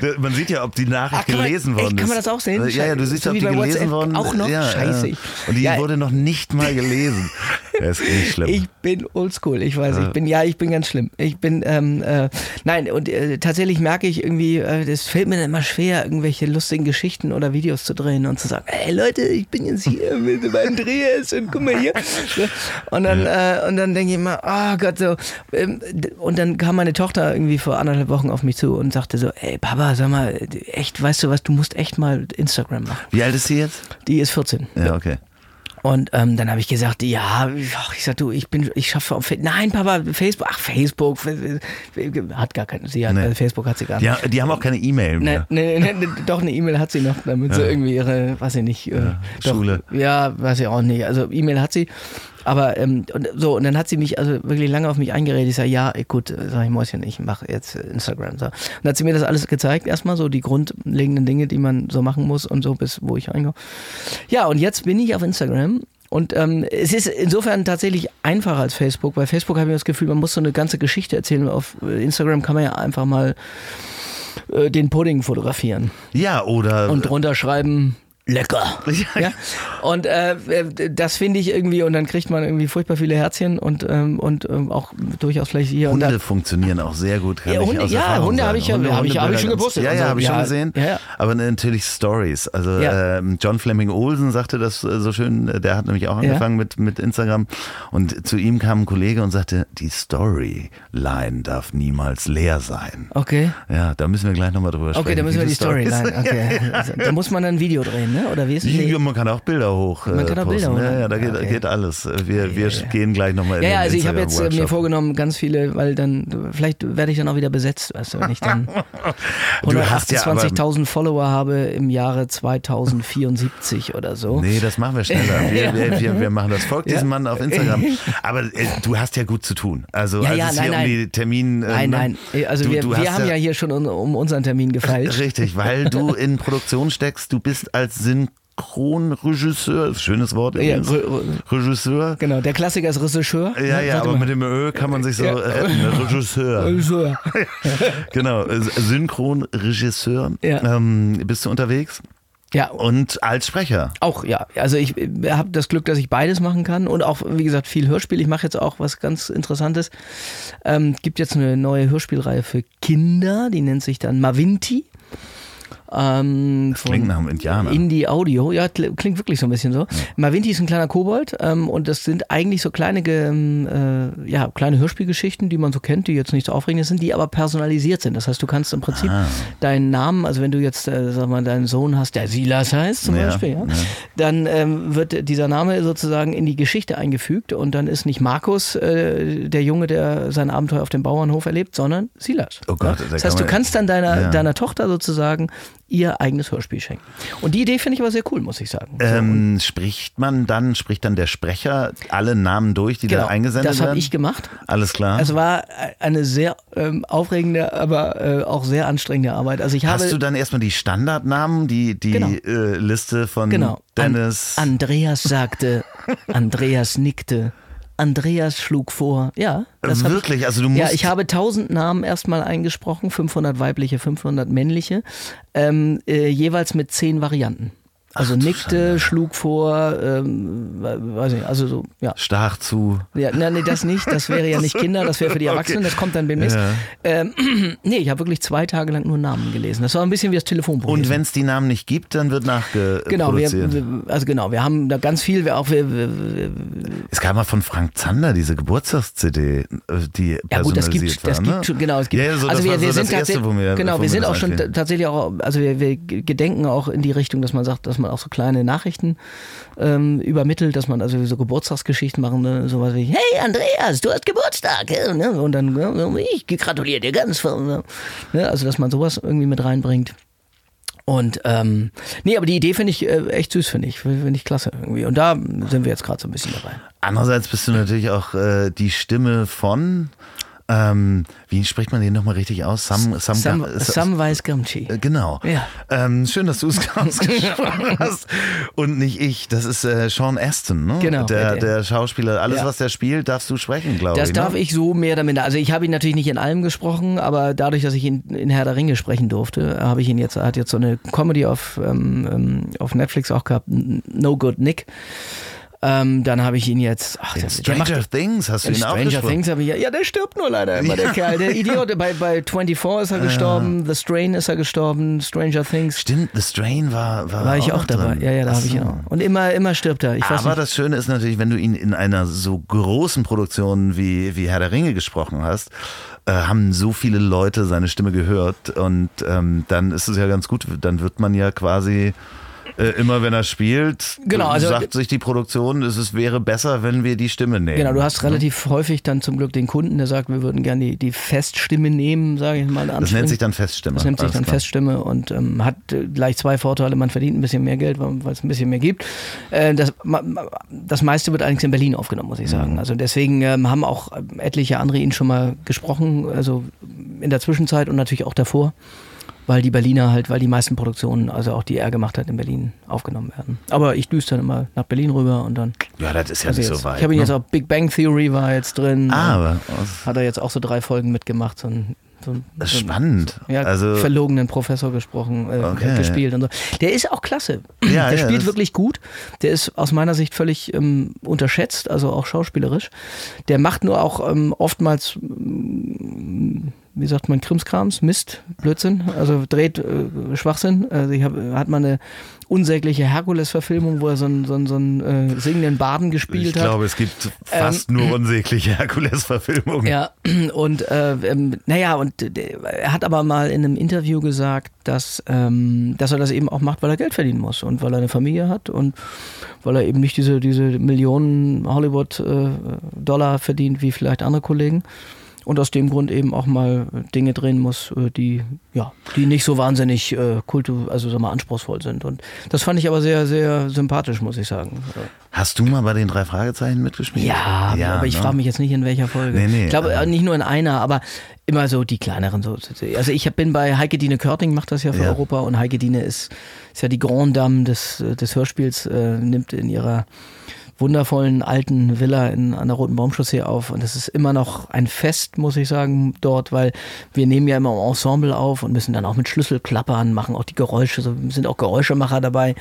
Es, man sieht ja, ob die Nachricht Ach, man- gelesen echt, worden ist. kann man das auch sehen? Ja, ja, du siehst, So ob die gelesen WhatsApp worden auch noch? Ja, Scheiße. Ja. Und die wurde noch nicht mal gelesen. Das ist nicht schlimm. Ich bin oldschool, ich weiß, ich bin, ja, ich bin ganz schlimm. Ich bin, ähm, äh, nein, und äh, tatsächlich merke ich irgendwie, äh, das fällt mir dann immer schwer, irgendwelche lustigen Geschichten oder Videos zu drehen und zu sagen, hey Leute, ich bin jetzt hier mit dem Andreas und guck mal hier. Und dann, äh, und dann denke ich immer, oh Gott, so. Ähm, und dann kam meine Tochter irgendwie vor anderthalb Wochen auf mich zu und sagte so, ey Papa, sag mal, echt, weißt du was, du musst echt mal Instagram machen. Wie alt ist sie jetzt? Die ist 14. Ja, okay. Und ähm, dann habe ich gesagt, ja, ich sag du, ich bin, ich schaffe auf, Fa- nein, Papa, Facebook, ach Facebook, hat gar keine, sie hat, Nee. äh, Facebook hat sie gar nicht. ha- die haben auch keine E-Mail mehr. nee, nee, nee, doch eine E-Mail hat sie noch, damit sie irgendwie ihre, weiß ich nicht, äh, doch, Schule. Ja, weiß ich auch nicht. Also E-Mail hat sie, aber ähm, und so und dann hat sie mich also wirklich lange auf mich eingeredet. Ich sage, ja, gut, sag ich Mäuschen, ich mache jetzt Instagram. So. Und dann hat sie mir das alles gezeigt, erstmal so die grundlegenden Dinge, die man so machen muss und so bis wo ich reinkomme. Ja, und jetzt bin ich auf Instagram. Und ähm, es ist insofern tatsächlich einfacher als Facebook. Bei Facebook habe ich das Gefühl, man muss so eine ganze Geschichte erzählen. Auf äh, Instagram kann man ja einfach mal äh, den Pudding fotografieren Ja, oder. und drunter schreiben, lecker. Ja? Und äh, das finde ich irgendwie, und dann kriegt man irgendwie furchtbar viele Herzchen und, ähm, und ähm, auch durchaus vielleicht hier. Hunde funktionieren auch sehr gut. Kann Ja, Hunde- ja, Hunde habe ich ja- Hunde- habe ich- habe ich schon ganz- Ja, ja, habe ich schon gesehen. ja. Aber natürlich Stories. Also ähm, John Fleming Olsen sagte das äh, so schön. äh, Der hat nämlich auch angefangen mit, mit Instagram. Und zu ihm kam ein Kollege und sagte, die Storyline darf niemals leer sein. Okay. Ja, da müssen wir gleich nochmal drüber sprechen. Okay, da müssen wir die Storyline. Okay. Also, da muss man dann ein Video drehen, ne? Oder wie ist es? Ja, man kann auch Bilder hoch. Man äh, kann auch posten. Bilder Ja, hoch- ja, da geht, Okay. geht alles. Wir, wir gehen gleich nochmal in Ja, ja, also ich habe jetzt äh, mir vorgenommen, ganz viele, weil dann, vielleicht werde ich dann auch wieder besetzt, weißt du, wenn ich dann Du hast ja aber- 128.000 Follower habe im Jahre 2074 oder so. Nee, das machen wir schneller. Wir, Ja. wir, wir, wir machen das. Folgt Ja. diesem Mann auf Instagram. Aber äh, du hast ja gut zu tun. Also Ja, als ja, es hier nein. um die Termin... äh, Nein, ne? nein, also Du- wir, du wir haben ja hier schon un, um unseren Termin gefeilt. Richtig, weil du in Produktion steckst. Du bist als Synchronregisseur, schönes Wort Ja, Regisseur. Genau, der Klassiker ist Regisseur. Ja, ja, aber man. mit dem Ö kann man sich so Ja. retten. ne? Regisseur. Regisseur. Genau, äh, Synchronregisseur. Ja. Ähm, bist du unterwegs? Ja, Und als Sprecher. Auch ja, also ich habe das Glück, dass ich beides machen kann und auch wie gesagt viel Hörspiel. Ich mache jetzt auch was ganz Interessantes. Ähm, gibt jetzt eine neue Hörspielreihe für Kinder, die nennt sich dann Mavinti. Ähm, Klingt nach einem Indianer. Indie Audio, ja, kl- klingt wirklich so ein bisschen so. Mavinti ist ein kleiner Kobold ähm, und das sind eigentlich so kleine, ähm, äh, ja, kleine Hörspielgeschichten, die man so kennt, die jetzt nicht so aufregend sind, die aber personalisiert sind. Das heißt, du kannst im Prinzip Ah. deinen Namen, also wenn du jetzt, äh, sag mal, deinen Sohn hast, der Silas heißt zum Ja, Beispiel, ja, ja. dann ähm, wird dieser Name sozusagen in die Geschichte eingefügt und dann ist nicht Markus äh, der Junge, der sein Abenteuer auf dem Bauernhof erlebt, sondern Silas. Oh Gott, da das heißt, du kannst dann deiner, Ja. deiner Tochter sozusagen ihr eigenes Hörspiel schenken. Und die Idee finde ich aber sehr cool, muss ich sagen. So, Ähm, spricht man dann, spricht dann der Sprecher alle Namen durch, die genau, da eingesendet das werden? habe ich gemacht. Alles klar. Es war eine sehr ähm, aufregende, aber äh, auch sehr anstrengende Arbeit. Also ich habe Hast du dann erstmal die Standardnamen, die, die Genau. äh, Liste von genau. Dennis? An, Andreas sagte, Andreas nickte, Andreas schlug vor. Ja, das Wirklich? Ich, Also du musst- Ja, ich habe tausend Namen erstmal eingesprochen, 500 weibliche, 500 männliche, ähm, äh, jeweils mit zehn Varianten. Also nickte, schlug vor, ähm, weiß nicht, also so, ja. Stach zu. Ja, na, nee, das nicht. Das wäre ja nicht Kinder, das wäre für die Erwachsenen. Das kommt dann demnächst. Ja. Ähm, nee, ich habe wirklich zwei Tage lang nur Namen gelesen. Das war ein bisschen wie das Telefonbuch. Und wenn es die Namen nicht gibt, dann wird nachgeproduziert. Genau, wir, wir, also genau, wir haben da ganz viel, wir auch wir, wir, es gab mal von Frank Zander diese Geburtstags-CD, äh, die ja gut, das personalisiert gibt, das war, gibt ne? schon, genau, es gibt, Ja, so, also das wir, so wir das sind Erste, tatsächlich, genau, wir sind das auch schon tatsächlich auch, also wir, wir gedenken auch in die Richtung, dass man sagt, dass man auch so kleine Nachrichten ähm, übermittelt, dass man also so Geburtstagsgeschichten machen, ne? sowas wie, hey Andreas, du hast Geburtstag, ne? und dann, ja, ich gratuliere dir ganz, ne? also dass man sowas irgendwie mit reinbringt. Und ähm, nee, aber die Idee finde ich äh, echt süß, finde ich. Finde ich klasse irgendwie. Und da sind wir jetzt gerade so ein bisschen dabei. Andererseits bist du natürlich auch äh, die Stimme von ähm, wie spricht man den nochmal richtig aus? Sam, Sam, Sam, Samwise Gamgee. Äh, genau. Ja. Ähm, schön, dass du es ausgesprochen hast. Und nicht ich. Das ist äh, Sean Aston, ne? Genau. Der, der Schauspieler. Alles, Ja. was der spielt, darfst du sprechen, glaube ich. Das darf ne? ich so mehr oder minder. Also ich habe ihn natürlich nicht in allem gesprochen, aber dadurch, dass ich ihn in Herr der Ringe sprechen durfte, habe ich ihn jetzt, er hat jetzt so eine Comedy auf, ähm, ähm, auf Netflix auch gehabt, No Good Nick. Ähm, dann habe ich ihn jetzt. Ach, der Stranger macht, Things hast du ihn auch Stranger. Things habe ich ja. Ja, der stirbt nur leider immer, der Kerl. Der Idiot. Bei, bei 24 ist er gestorben, The Strain ist er gestorben, Stranger Things. Stimmt, The Strain war, war, War ich auch dabei. drin. Ja, ja, da habe ich ihn auch. Und immer, immer stirbt er. Ich Aber das Schöne ist natürlich, wenn du ihn in einer so großen Produktion wie, wie Herr der Ringe gesprochen hast, äh, haben so viele Leute seine Stimme gehört und ähm, dann ist es ja ganz gut, dann wird man ja quasi äh, immer wenn er spielt, Genau, also- sagt sich die Produktion, es ist- wäre besser, wenn wir die Stimme nehmen. Genau, du hast relativ häufig dann zum Glück den Kunden, der sagt, wir würden gerne die, die Feststimme nehmen, sage ich mal. Das nennt sich dann Feststimme. Das nennt sich Alles dann klar. Feststimme und ähm, hat äh, gleich zwei Vorteile. Man verdient ein bisschen mehr Geld, weil es ein bisschen mehr gibt. Äh, das, das meiste wird allerdings in Berlin aufgenommen, muss ich Mhm. sagen. Also deswegen ähm, haben auch etliche andere ihn schon mal gesprochen, also in der Zwischenzeit und natürlich auch davor. Weil die Berliner halt, weil die meisten Produktionen, also auch die er gemacht hat, in Berlin aufgenommen werden. Aber ich düse dann immer nach Berlin rüber und dann. Ja, das ist ja Also nicht jetzt, so weit. ich habe ihn ne? jetzt auch Big Bang Theory war jetzt drin. Ah, aber Hat er jetzt auch so drei Folgen mitgemacht. So ein, so ein, das ist so ein- spannend. ja, also, verlogenen Professor gesprochen, äh, Okay. gespielt und so. Der ist auch klasse. Ja, der ja, spielt wirklich gut. Der ist aus meiner Sicht völlig ähm, unterschätzt, also auch schauspielerisch. Der macht nur auch ähm, oftmals, ähm, wie sagt man, Krimskrams, Mist, Blödsinn, also dreht äh, Schwachsinn. Also ich hab, hat mal eine unsägliche Herkules-Verfilmung, wo er so einen, so einen, so einen äh, singenden Baden gespielt ich hat. glaube, es gibt fast nur unsägliche Herkules-Verfilmungen. Ja, und äh, ähm, naja, und äh, er hat aber mal in einem Interview gesagt, dass, ähm, dass er das eben auch macht, weil er Geld verdienen muss und weil er eine Familie hat und weil er eben nicht diese, diese Millionen Hollywood-Dollar verdient wie vielleicht andere Kollegen. Und aus dem Grund eben auch mal Dinge drehen muss, äh, die, ja, die nicht so wahnsinnig äh, kultu, also sag mal, anspruchsvoll sind. Und das fand ich aber sehr, sehr sympathisch, muss ich sagen. Hast du mal bei den drei Fragezeichen mitgespielt? Ja, aber ich ne? frage mich jetzt nicht in welcher Folge. Nee, nee, ich glaube äh, nicht nur in einer, aber immer so die kleineren. So. Also ich bin bei Heike Dine Körting, macht das ja für Ja. Europa und Heike Dine ist, ist ja die Grand Dame des, des Hörspiels, äh, nimmt in ihrer wundervollen alten Villa in, an der Roten Baumchaussee auf und es ist immer noch ein Fest, muss ich sagen, dort, weil wir nehmen ja immer im Ensemble auf und müssen dann auch mit Schlüssel klappern, machen auch die Geräusche, so sind auch Geräuschemacher dabei.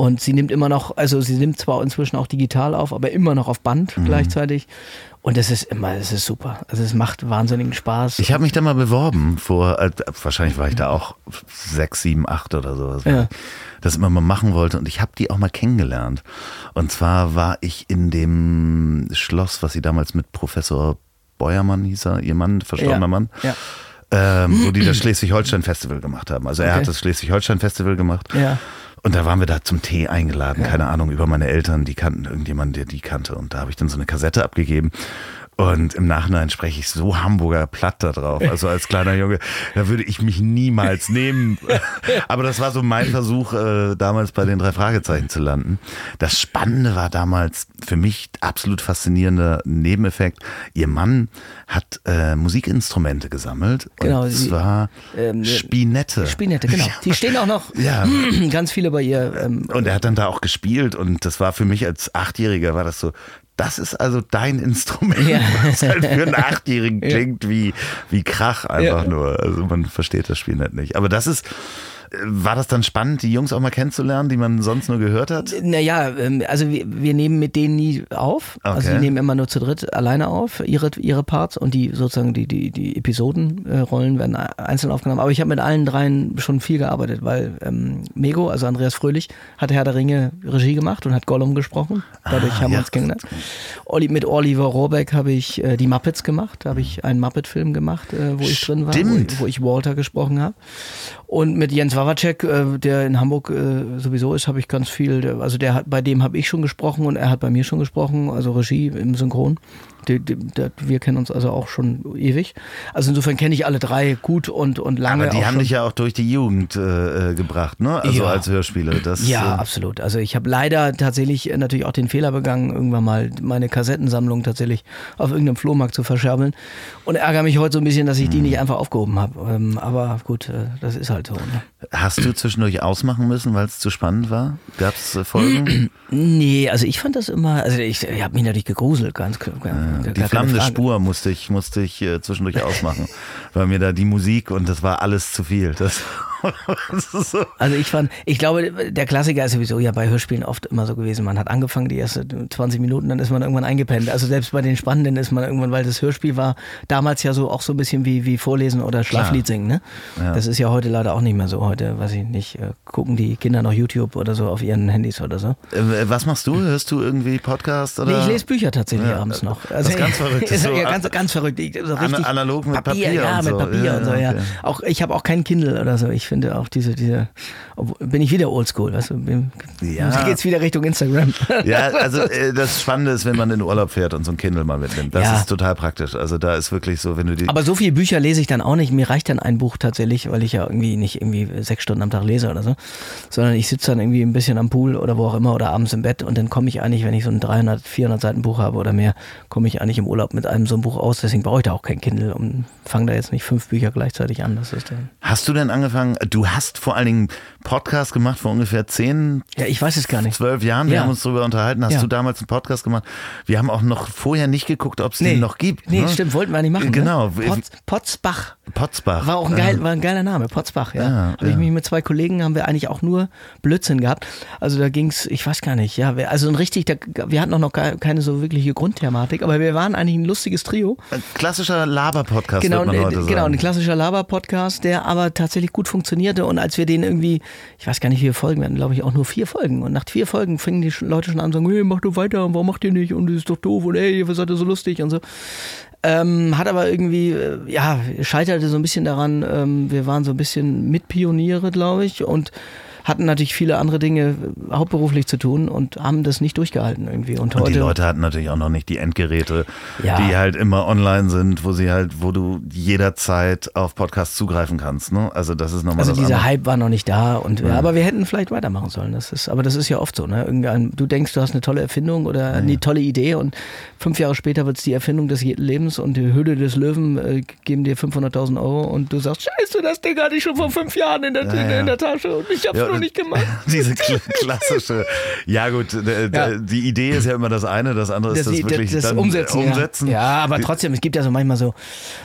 Und sie nimmt immer noch, also sie nimmt zwar inzwischen auch digital auf, aber immer noch auf Band Mhm. gleichzeitig. Und es ist immer, es ist super. Also es macht wahnsinnigen Spaß. Ich habe mich da mal beworben vor, äh, wahrscheinlich war ich da auch sechs, sieben, acht oder sowas, Ja. das immer mal machen wollte und ich habe die auch mal kennengelernt. Und zwar war ich in dem Schloss, was sie damals mit Professor Beuermann hieß er, ihr Mann, verstorbener Ja. Mann, Ja. ähm, wo die das Schleswig-Holstein-Festival gemacht haben. Also er Okay. hat das Schleswig-Holstein-Festival gemacht. Ja. Und da waren wir da zum Tee eingeladen, keine Ahnung, über meine Eltern, die kannten irgendjemanden, der die kannte. Und da habe ich dann so eine Kassette abgegeben. Und im Nachhinein spreche ich so Hamburger Platt da drauf. Also als kleiner Junge, da würde ich mich niemals nehmen. Aber das war so mein Versuch, äh, damals bei den drei Fragezeichen zu landen. Das Spannende war damals für mich absolut faszinierender Nebeneffekt. Ihr Mann hat äh, Musikinstrumente gesammelt. Genau, Und sie- zwar ähm, Spinette. Spinette, genau. Die stehen auch noch Ja. ganz viele bei ihr. Ähm, Und er hat dann da auch gespielt und das war für mich als Achtjähriger war das so, das ist also dein Instrument, Ja. was halt für einen Achtjährigen klingt wie, wie Krach einfach Ja. nur. Also man versteht das Spiel nicht. Aber das ist, war das dann spannend, die Jungs auch mal kennenzulernen, die man sonst nur gehört hat? Naja, ähm, also wir, wir nehmen mit denen nie auf. Also Okay. die nehmen immer nur zu dritt alleine auf, ihre, ihre Parts und die sozusagen die, die, die Episodenrollen werden einzeln aufgenommen. Aber ich habe mit allen dreien schon viel gearbeitet, weil ähm, Mego, also Andreas Fröhlich, hat Herr der Ringe Regie gemacht und hat Gollum gesprochen. Dadurch Ah, haben wir ja. uns kennengelernt. Olli, mit Oliver Rohrbeck habe ich äh, die Muppets gemacht, da habe ich einen Muppet-Film gemacht, äh, wo ich drin war, wo, Stimmt. wo ich Walter gesprochen habe. Und mit Jens Wawacek, äh, der in Hamburg äh, sowieso ist, habe ich ganz viel. Also der hat, bei dem habe ich schon gesprochen und er hat bei mir schon gesprochen, also Regie im Synchron. Die, die, der, wir kennen uns also auch schon ewig. Also insofern kenne ich alle drei gut und, und lange. Aber die haben dich ja auch durch die Jugend äh, äh, gebracht, ne? Also Ja. als Hörspiele. Das, Ja, äh, absolut. Also ich habe leider tatsächlich äh, natürlich auch den Fehler begangen, irgendwann mal meine Kassettensammlung tatsächlich auf irgendeinem Flohmarkt zu verscherbeln. Und ärgere mich heute so ein bisschen, dass ich die nicht einfach aufgehoben habe. Ähm, aber gut, äh, das ist halt so. Ne? Hast du zwischendurch ausmachen müssen, weil es zu spannend war? Gab es äh, Folgen? Nee, also ich fand das immer, also ich, ich habe mich natürlich gegruselt, ganz klar. die flammende Spur musste ich, musste ich äh, zwischendurch ausmachen, weil mir da die Musik und das war alles zu viel. Das. Also ich fand, ich glaube, der Klassiker ist sowieso ja bei Hörspielen oft immer so gewesen. Man hat angefangen, die ersten 20 Minuten, dann ist man irgendwann eingepennt. Also selbst bei den Spannenden ist man irgendwann, weil das Hörspiel war damals ja so auch so ein bisschen wie, wie Vorlesen oder Schlaflied singen. Ne? Ja. Das ist ja heute leider auch nicht mehr so. Heute, weiß ich nicht, äh, gucken die Kinder noch YouTube oder so auf ihren Handys oder so. Äh, Was machst du? Hörst du irgendwie Podcast oder? Nee, ich lese Bücher tatsächlich Ja, abends noch. das ist ganz verrückt. Ist So ja, an- ganz, ganz verrückt. So richtig analog mit Papier ja, und mit so. Papier Ja, und so, ja. okay. Auch, ich habe auch kein Kindle oder so. Ich finde auch diese, diese, bin ich wieder oldschool, weißt du? Bin, Ja. Geht's wieder Richtung Instagram. Ja, also äh, das Spannende ist, wenn man in den Urlaub fährt und so ein Kindle mal mitnimmt. Das Ja. ist total praktisch. Also da ist wirklich so, wenn du die. Aber so viele Bücher lese ich dann auch nicht. Mir reicht dann ein Buch tatsächlich, weil ich ja irgendwie nicht irgendwie sechs Stunden am Tag lese oder so, sondern ich sitze dann irgendwie ein bisschen am Pool oder wo auch immer oder abends im Bett und dann komme ich eigentlich, wenn ich so ein 300, 400 Seiten Buch habe oder mehr, komme ich eigentlich im Urlaub mit einem so einem Buch aus. Deswegen brauche ich da auch kein Kindle und fange da jetzt nicht fünf Bücher gleichzeitig an. Das ist dann Hast du denn angefangen? Du hast vor allen Dingen Podcast gemacht vor ungefähr zehn, ja, ich weiß es gar nicht. zwölf Jahren. Wir Ja. haben uns darüber unterhalten. Hast Ja. du damals einen Podcast gemacht? Wir haben auch noch vorher nicht geguckt, ob es den noch gibt. Nee, ne? stimmt, wollten wir nicht machen. Genau. Ne? Potz, Potzbach. Potzbach. War auch ein, geil, war ein geiler Name, Potzbach, ja. Ja, Habe ich mich mit zwei Kollegen, haben wir eigentlich auch nur Blödsinn gehabt. Also da ging's, ich weiß gar nicht, ja, also ein richtig, da, wir hatten auch noch keine so wirkliche Grundthematik, aber wir waren eigentlich ein lustiges Trio. Ein klassischer Laber-Podcast, Genau, man heute sagen. genau, ein klassischer Laber-Podcast, der aber tatsächlich gut funktionierte. Und als wir den irgendwie, ich weiß gar nicht, wie viele Folgen, wir hatten glaube ich auch nur vier Folgen. Und nach vier Folgen fingen die Leute schon an zu sagen, hey, mach du weiter, warum macht ihr nicht? Und das ist doch doof und ey, ihr seid ihr so lustig und so. Ähm, hat aber irgendwie, äh, ja, scheiterte so ein bisschen daran, ähm, wir waren so ein bisschen Mitpioniere, glaube ich, und hatten natürlich viele andere Dinge äh, hauptberuflich zu tun und haben das nicht durchgehalten irgendwie. Und, Und heute, die Leute hatten natürlich auch noch nicht die Endgeräte, Ja. die halt immer online sind, wo sie halt, wo du jederzeit auf Podcasts zugreifen kannst. Ne? Also das ist nochmal Also dieser andere. Hype war noch nicht da und ja. aber wir hätten vielleicht weitermachen sollen. Das ist, aber das ist ja oft so, ne? Irgendein, du denkst, du hast eine tolle Erfindung oder eine tolle Idee und fünf Jahre später wird es die Erfindung des Lebens und die Höhle des Löwen äh, geben dir 500.000 Euro und du sagst, scheiße, das Ding hatte ich schon vor fünf Jahren in der, Ja, in, ja. in der Tasche und ich hab's Ja, und- nicht gemacht. Diese kl klassische, ja gut, Ja. die Idee ist ja immer das eine, das andere ist das, die- wirklich das Umsetzen. umsetzen. Ja. ja, aber trotzdem, es gibt ja so manchmal so,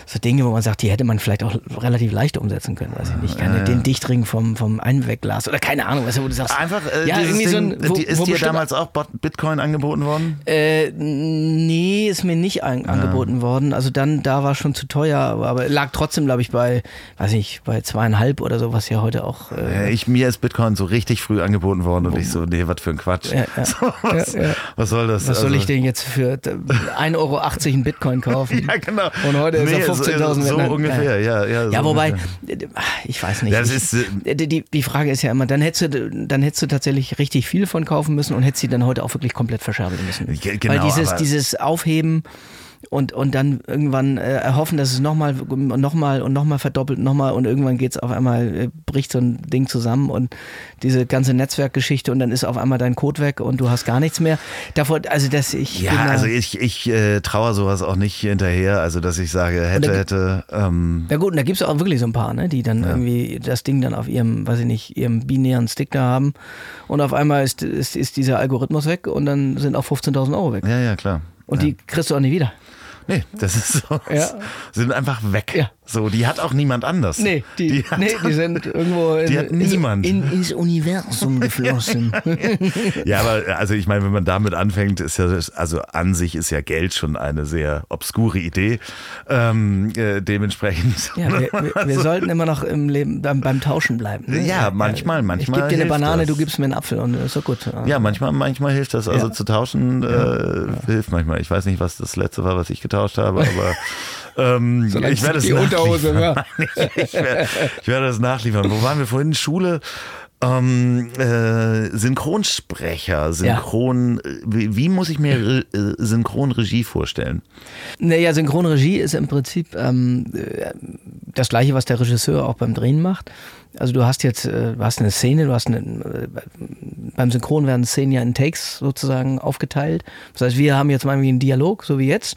so Dinge, wo man sagt, die hätte man vielleicht auch relativ leicht umsetzen können. Weiß ich nicht. Keine, Ja. Den Dichtring vom, vom Einwegglas oder keine Ahnung, weißt du, wo du sagst. Einfach, äh, ja, irgendwie so ein, Ding, wo, ist wo dir damals auch Bitcoin angeboten worden? Äh, nee, ist mir nicht an, angeboten worden. Also dann, da war schon zu teuer, aber, aber lag trotzdem, glaube ich, bei, weiß ich, bei zweieinhalb oder so, was ja heute auch. Äh, Äh, Ich, mir ist Bitcoin so richtig früh angeboten worden und ich so, nee, was für ein Quatsch. Ja, ja. So, was, Ja, was soll das? was soll Also- ich denn jetzt für äh, 1,80 Euro einen Bitcoin kaufen? Ja, genau. Und heute ist er Nee, 15.000 So, so ungefähr, ja. Ja, Ja, so wobei, ungefähr. äh, ich weiß nicht. Das ist, äh, die, die, die Frage ist ja immer, dann hättest, du, dann hättest du tatsächlich richtig viel von kaufen müssen und hättest sie dann heute auch wirklich komplett verscherbeln müssen. Ge- genau, Weil dieses, dieses Aufheben und, und dann irgendwann äh, erhoffen, dass es nochmal und nochmal und nochmal verdoppelt, nochmal und irgendwann geht's auf einmal, äh, bricht so ein Ding zusammen und diese ganze Netzwerkgeschichte und dann ist auf einmal dein Code weg und du hast gar nichts mehr. Davor, also dass ich. Ja, da- also ich, ich äh, traue sowas auch nicht hinterher. Also, dass ich sage, hätte, da- hätte. Ähm, Ja gut, und da gibt's auch wirklich so ein paar, ne, die dann irgendwie das Ding dann auf ihrem, weiß ich nicht, ihrem binären Stick da haben und auf einmal ist, ist, ist dieser Algorithmus weg und dann sind auch 15.000 Euro weg. ja, ja, klar. Und ja. die kriegst du auch nie wieder. Nee, das ist so. Ja. Sind einfach weg. Ja. So, die hat auch niemand anders. Nee, die, hat, nee, die sind irgendwo in, Die hat niemand. In, ins Universum geflossen. Ja, aber also ich meine, wenn man damit anfängt, ist ja, also an sich ist ja Geld schon eine sehr obskure Idee. Ähm, äh, dementsprechend. Ja, wir, wir, wir sollten immer noch im Leben beim, beim Tauschen bleiben. Ne? Ja, manchmal, Ich manchmal gebe dir eine Banane, das. du gibst mir einen Apfel und ist doch gut. Ja, manchmal, manchmal hilft das. Also zu tauschen äh, hilft manchmal. Ich weiß nicht, was das letzte war, was ich getauscht ausgetauscht habe, aber ähm, ich werde es die Unterhose, nachliefern. ich, werde, ich werde das nachliefern. Wo waren wir vorhin? Schule? Ähm, äh, Synchronsprecher, Synchron, wie, wie muss ich mir Re- äh, Synchronregie vorstellen? Naja, Synchronregie ist im Prinzip ähm, äh, das gleiche, was der Regisseur auch beim Drehen macht. Also du hast jetzt, äh, du hast eine Szene, du hast eine, äh, beim Synchron werden Szenen ja in Takes sozusagen aufgeteilt. Das heißt, wir haben jetzt mal irgendwie einen Dialog, so wie jetzt.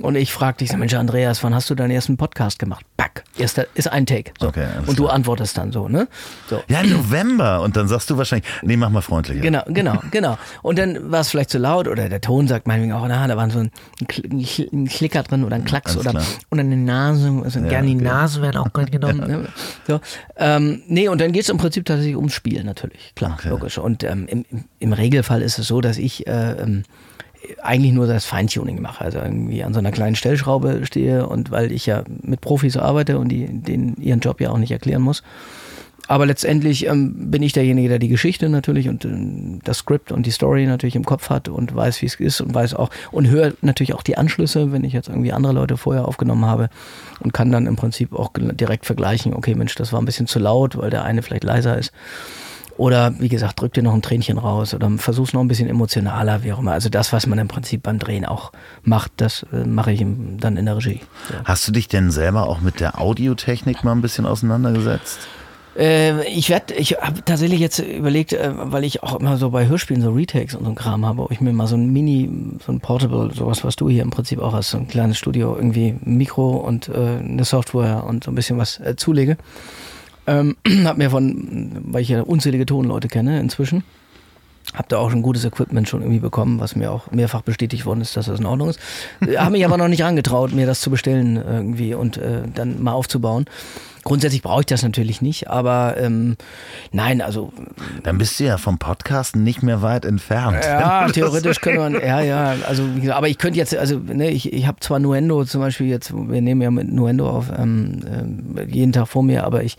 Und ich frage dich, Mensch, Andreas, wann hast du deinen ersten Podcast gemacht? Back. Erster, ist ein Take. So. Okay, Und du klar. antwortest dann so, ne? So. Ja, im November. Und dann sagst du wahrscheinlich, nee, mach mal freundlicher. Genau, genau, genau. Und dann war es vielleicht zu laut oder der Ton sagt meinetwegen auch, na, da war so ein, ein Kl- ein Klicker drin oder ein Klacks Alles oder, klar. oder eine Nase, also gerne die okay. Nase werden auch gern genommen. ne? so, ähm, nee, und dann geht es im Prinzip tatsächlich ums Spiel natürlich, klar, logisch. Und ähm, im, im- im Regelfall ist es so, dass ich äh, ähm, eigentlich nur das Feintuning mache. Also irgendwie an so einer kleinen Stellschraube stehe und weil ich ja mit Profis arbeite und die denen ihren Job ja auch nicht erklären muss. Aber letztendlich ähm, bin ich derjenige, der die Geschichte natürlich und ähm, das Skript und die Story natürlich im Kopf hat und weiß, wie es ist und weiß auch und hört natürlich auch die Anschlüsse, wenn ich jetzt irgendwie andere Leute vorher aufgenommen habe und kann dann im Prinzip auch direkt vergleichen, okay, Mensch, das war ein bisschen zu laut, weil der eine vielleicht leiser ist. Oder wie gesagt, drück dir noch ein Tränchen raus oder versuch's noch ein bisschen emotionaler, wie auch immer. Also das, was man im Prinzip beim Drehen auch macht, das äh, mache ich dann in der Regie. So. Hast du dich denn selber auch mit der Audiotechnik mal ein bisschen auseinandergesetzt? Äh, ich werde, ich habe tatsächlich jetzt überlegt, äh, weil ich auch immer so bei Hörspielen so Retakes und so ein Kram habe, ob ich mir mal so ein Mini, so ein Portable, sowas, was du hier im Prinzip auch hast, so ein kleines Studio, irgendwie ein Mikro und äh, eine Software und so ein bisschen was äh, zulege. Ähm, hab mir von, weil ich ja unzählige Tonleute kenne inzwischen, hab da auch schon gutes Equipment schon irgendwie bekommen, was mir auch mehrfach bestätigt worden ist, dass das in Ordnung ist. Äh, Habe mich aber noch nicht rangetraut, mir das zu bestellen irgendwie und äh, dann mal aufzubauen. Grundsätzlich brauche ich das natürlich nicht, aber ähm, nein, also Dann bist du ja vom Podcasten nicht mehr weit entfernt. ja, theoretisch könnte man, ja, ja, also aber ich könnte jetzt, also ne, ich, ich habe zwar Nuendo zum Beispiel jetzt, wir nehmen ja mit Nuendo auf ähm, ähm, jeden Tag vor mir, aber ich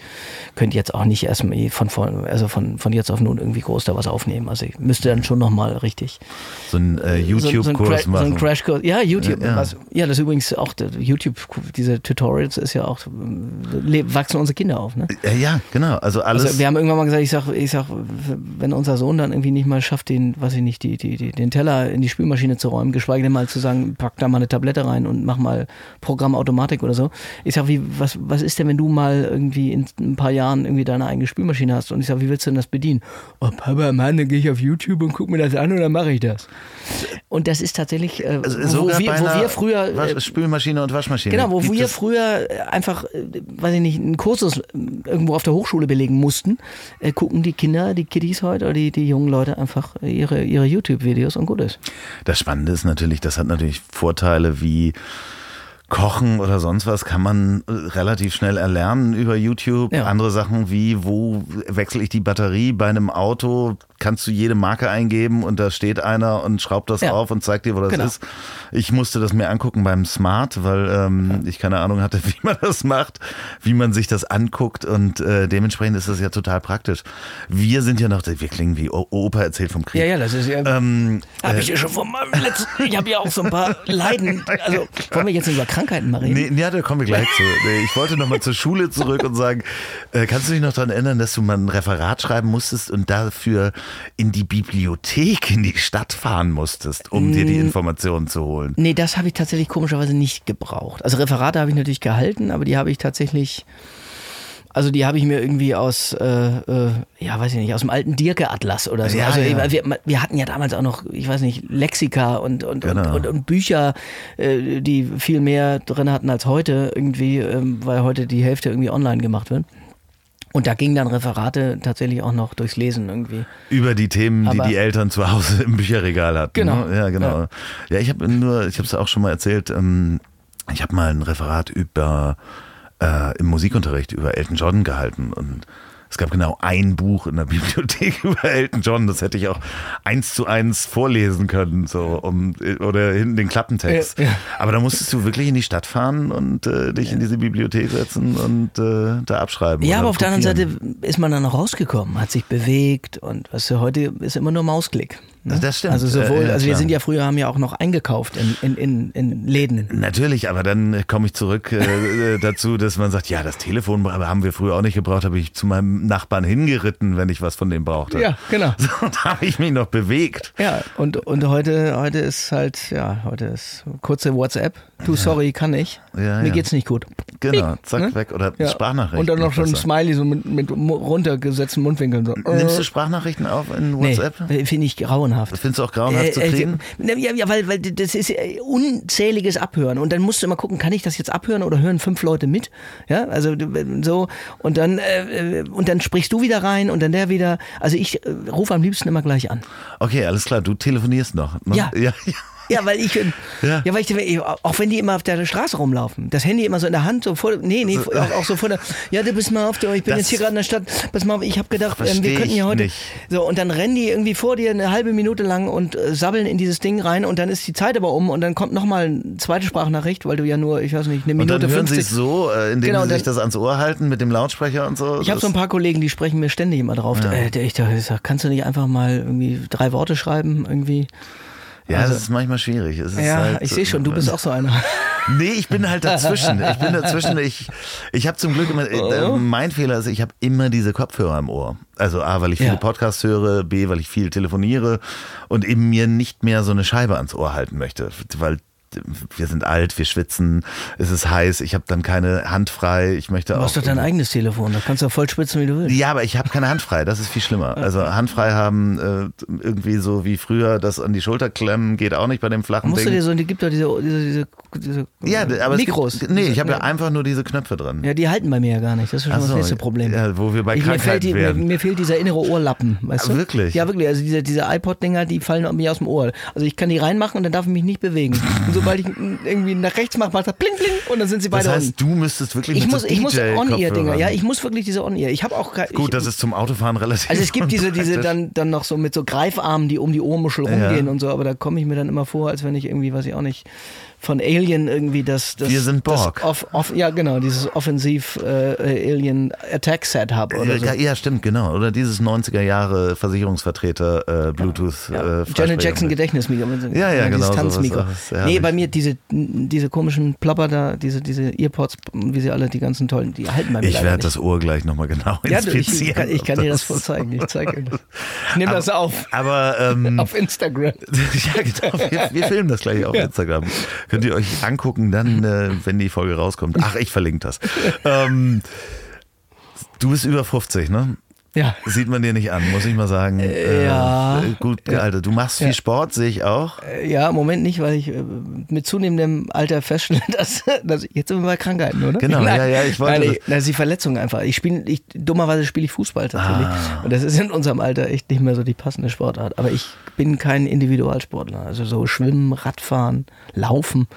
könnte jetzt auch nicht erstmal von, von also von, von jetzt auf nun irgendwie groß da was aufnehmen. Also ich müsste dann schon nochmal richtig So einen äh, so, so, ein YouTube-Kurs Cra- so machen. ein Crashkurs. Ja, YouTube. Ja. Was, ja, das ist übrigens auch YouTube, diese Tutorials ist ja auch, le- wachsen unsere Kinder auf, ne? Ja, ja, genau. Also alles. Also wir haben irgendwann mal gesagt, ich sag, ich sag, wenn unser Sohn dann irgendwie nicht mal schafft, den, weiß ich nicht, die, die, die, den Teller in die Spülmaschine zu räumen, geschweige denn mal zu sagen, pack da mal eine Tablette rein und mach mal Programmautomatik oder so. Ich sag, wie, was, was ist denn, wenn du mal irgendwie in ein paar Jahren irgendwie deine eigene Spülmaschine hast? Und ich sag, wie willst du denn das bedienen? Oh, Papa, Mann, dann gehe ich auf YouTube und guck mir das an und dann mache ich das. Und das ist tatsächlich, äh, also wo, wir, wo wir früher äh, Wasch Spülmaschine und Waschmaschine. Genau, wo Gibt wir früher äh, einfach, äh, weiß ich nicht, einen Kursus äh, irgendwo auf der Hochschule belegen mussten, äh, gucken die Kinder, die Kiddies heute oder die, die jungen Leute einfach ihre, ihre YouTube-Videos und gut ist. Das Spannende ist natürlich, das hat natürlich Vorteile wie Kochen oder sonst was kann man äh, relativ schnell erlernen über YouTube. Ja. Andere Sachen wie, wo wechsle ich die Batterie bei einem Auto, kannst du jede Marke eingeben und da steht einer und schraubt das Ja. auf und zeigt dir, wo das Genau. ist. Ich musste das mir angucken beim Smart, weil ähm, ich keine Ahnung hatte, wie man das macht, wie man sich das anguckt und äh, dementsprechend ist das ja total praktisch. Wir sind ja noch, wir klingen wie Opa erzählt vom Krieg. Ja, ja, das ist ja. Ähm, Hab ich ja schon von meinem letzten. Ich habe ja auch so ein paar Leiden. Also, wollen wir jetzt über Krankheiten mal reden? Nee, ja, da kommen wir gleich zu. Nee, Ich wollte nochmal zur Schule zurück und sagen, äh, kannst du dich noch daran erinnern, dass du mal ein Referat schreiben musstest und dafür in die Bibliothek in die Stadt fahren musstest, um dir die Mm. Informationen zu holen? Nee, das habe ich tatsächlich komischerweise nicht gebraucht. Also Referate habe ich natürlich gehalten, aber die habe ich tatsächlich, also die habe ich mir irgendwie aus, äh, äh, ja, weiß ich nicht, aus dem alten Dirke-Atlas oder so. Ja, also ja. Wir, wir hatten ja damals auch noch, ich weiß nicht, Lexika und, und, Genau. und, und, und Bücher, äh, die viel mehr drin hatten als heute irgendwie, ähm, weil heute die Hälfte irgendwie online gemacht wird. Und da gingen dann Referate tatsächlich auch noch durchs Lesen irgendwie. Über die Themen, die Aber- die Eltern zu Hause im Bücherregal hatten. Genau. Ne? Ja, genau. Ja. Ja, ich habe nur, ich habe es auch schon mal erzählt, ähm, ich habe mal ein Referat über äh, im Musikunterricht über Elton John gehalten und Es gab genau ein Buch in der Bibliothek über Elton John, das hätte ich auch eins zu eins vorlesen können, so um oder hinten den Klappentext. Ja, ja. Aber da musstest du wirklich in die Stadt fahren und äh, dich in diese Bibliothek setzen und äh, da abschreiben. Ja, aber auf der anderen kopieren. Seite ist man dann noch rausgekommen, hat sich bewegt und was du, heute ist immer nur Mausklick. Ne? Das stimmt. Also sowohl, Äh, also wir sind ja früher haben ja auch noch eingekauft in, in, in, in Läden. Natürlich, aber dann komme ich zurück äh, äh, dazu, dass man sagt, ja, das Telefon haben wir früher auch nicht gebraucht, habe ich zu meinem Nachbarn hingeritten, wenn ich was von dem brauchte. Ja, genau. So, da habe ich mich noch bewegt. Ja, und, und heute, heute ist halt, ja, heute ist kurze WhatsApp. Du, sorry, kann ich. Ja, Mir ja. geht's nicht gut. Genau, zack, Ne? weg. Oder Ja. Sprachnachrichten. Und dann noch so ein. Smiley so mit, mit runtergesetzten Mundwinkeln. So. Nimmst du Äh, Sprachnachrichten auf in nee, WhatsApp? finde ich grauenhaft. Findest du auch grauenhaft zu Äh, äh, kriegen? ja, ja, weil, weil das ist äh, unzähliges Abhören. Und dann musst du immer gucken, kann ich das jetzt abhören oder hören fünf Leute mit? Ja, also so. Und dann, äh, äh, und dann sprichst du wieder rein und dann der wieder. Also ich äh, rufe am liebsten immer gleich an. Okay, alles klar, du telefonierst noch. Ne? Ja. ja, ja. Ja, weil ich, Ja. ja. weil ich, auch wenn die immer auf der Straße rumlaufen, das Handy immer so in der Hand, so vor, nee, nee, auch, auch so vor der, ja, du bist mal auf der, ich bin jetzt hier gerade in der Stadt, pass mal auf, ich habe gedacht, ähm, wir könnten ja ich heute, nicht. so, und dann rennen die irgendwie vor dir eine halbe Minute lang und äh, sabbeln in dieses Ding rein und dann ist die Zeit aber um und dann kommt nochmal eine zweite Sprachnachricht, weil du ja nur, ich weiß nicht, eine Und Minute dann hören sie 50. es so, äh, indem Genau, sie sich dann- das ans Ohr halten mit dem Lautsprecher und so. ich habe so ein paar Kollegen, die sprechen mir ständig immer drauf. Äh, der, ich, da, ich sag, kannst du nicht einfach mal irgendwie drei Worte schreiben, irgendwie? Ja, also- das ist manchmal schwierig. Es Ja, halt, ich sehe schon, du bist auch so einer. Nee, ich bin halt dazwischen. Ich bin dazwischen. Ich, ich habe zum Glück immer, äh, mein Fehler ist, ich habe immer diese Kopfhörer im Ohr. Also A, weil ich viele Ja. Podcasts höre, B, weil ich viel telefoniere und eben mir nicht mehr so eine Scheibe ans Ohr halten möchte. Weil wir sind alt, wir schwitzen, es ist heiß, ich habe dann keine Hand frei. Ich möchte Du auch. hast doch dein eigenes Telefon, da kannst du voll spitzen, wie du willst. Ja, aber ich habe keine Hand frei, das ist viel schlimmer. Also handfrei haben äh, irgendwie so wie früher, das an die Schulter klemmen geht auch nicht bei dem flachen Musst du Ding. dir so, die gibt doch diese, diese, diese, ja, aber Mikros. Gibt, nee, ich habe ja ja, einfach nur diese Knöpfe drin. ja, die halten bei mir ja gar nicht. Das ist schon Ach das so, nächste Problem. Ja, wo wir bei ich, mir, fehlt die, mir, mir fehlt dieser innere Ohrlappen, weißt Ah, du? wirklich? Ja, wirklich. Also diese, diese iPod-Dinger, die fallen mir aus dem Ohr. Also ich kann die reinmachen und dann darf ich mich nicht bewegen. Und sobald ich irgendwie nach rechts mache, macht er pling, pling und dann sind sie Das beide heißt, du müsstest wirklich Ich mit muss, so ich muss On-Ear-Dinger, ja, ich muss wirklich diese On-Ear. Ich habe auch kein, Gut, ich, das ist zum Autofahren relativ Also es gibt diese, diese dann, dann noch so mit so Greifarmen, die um die Ohrmuschel rumgehen und so, aber da komme ich mir dann immer vor, als wenn ich irgendwie, weiß ich auch nicht, von Alien irgendwie das, das Wir sind Borg. Off, off, ja genau, dieses offensiv äh, Alien Attack Set habe oder so. Ja, ja, stimmt, genau. Oder dieses 90er Jahre Versicherungsvertreter äh, Bluetooth. Ja, Äh, Janet Jackson. Gedächtnismikro. Ja, ja, genau, Tanzmikro. sowas nee, bei mir diese, diese komischen Plapper da, diese, diese Earpods, wie sie alle, die ganzen tollen, die halten bei mir Ich werde das Ohr gleich nochmal genau ja, inspizieren. ich kann, ich kann dir das voll zeigen. Ich zeige dir das. Ich nehme das auf. Aber ähm, Auf Instagram. ja, genau. Wir, wir filmen das gleich auf Instagram. Könnt ihr euch angucken, dann, äh, wenn die Folge rauskommt. Ach, ich verlinke das. Ähm, du bist über 50, ne? Ja. Sieht man dir nicht an, muss ich mal sagen. Äh, ja. Gut gealtert. Du machst viel Ja. Sport, sehe ich auch. Äh, Ja, im Moment nicht, weil ich äh, mit zunehmendem Alter feststelle, dass, dass jetzt sind wir bei Krankheiten, oder? Genau, ja, ja, ich wollte Nein, das- das ist die Verletzung einfach. Ich spiele, ich, dummerweise spiele ich Fußball tatsächlich. Ah. Und das ist in unserem Alter echt nicht mehr so die passende Sportart. Aber ich bin kein Individualsportler. Also so Schwimmen, Radfahren, Laufen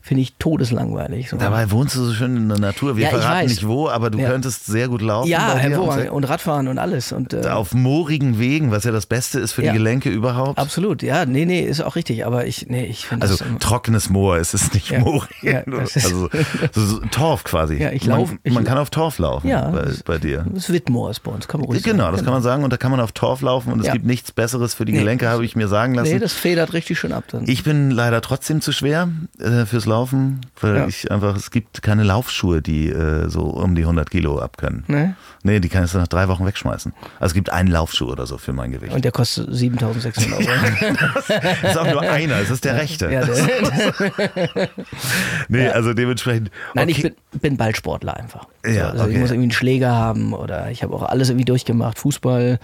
finde ich todeslangweilig. So. Dabei wohnst du so schön in der Natur. Wir Ja, ich verraten weiß. nicht wo, aber du Ja. könntest sehr gut laufen. ja, hervorragend. Und Radfahren und alles. Und, äh, Auf moorigen Wegen, was ja das Beste ist für Ja. die Gelenke überhaupt. absolut, ja, nee, nee, ist auch richtig. Aber ich, nee, ich finde Also trockenes Moor, es ist nicht Ja. moorig. Ja, also so, Torf quasi. Ja, ich man, lauf- ich man kann auf Torf laufen Ja, bei, bei dir. Das Whitmore ist bei uns, kann man ruhig Genau, sagen. das kann man sagen. Und da kann man auf Torf laufen und es gibt nichts Besseres für die Nee. Gelenke, habe ich mir sagen lassen. Nee, das federt richtig schön ab dann. ich bin leider trotzdem zu schwer äh, fürs Laufen, weil ich einfach, es gibt keine Laufschuhe, die äh, so um die 100 Kilo abkönnen. Ne? Nee, die kannst du nach drei Wochen wegschmeißen. Also es gibt einen Laufschuh oder so für mein Gewicht. Und der kostet 7600 Euro. Das ist auch nur einer, es ist der rechte. ja, der, nee, also dementsprechend. nein, ich okay. bin, bin Ballsportler einfach. Ja, also okay. Ich muss irgendwie einen Schläger haben oder ich habe auch alles irgendwie durchgemacht. Fußball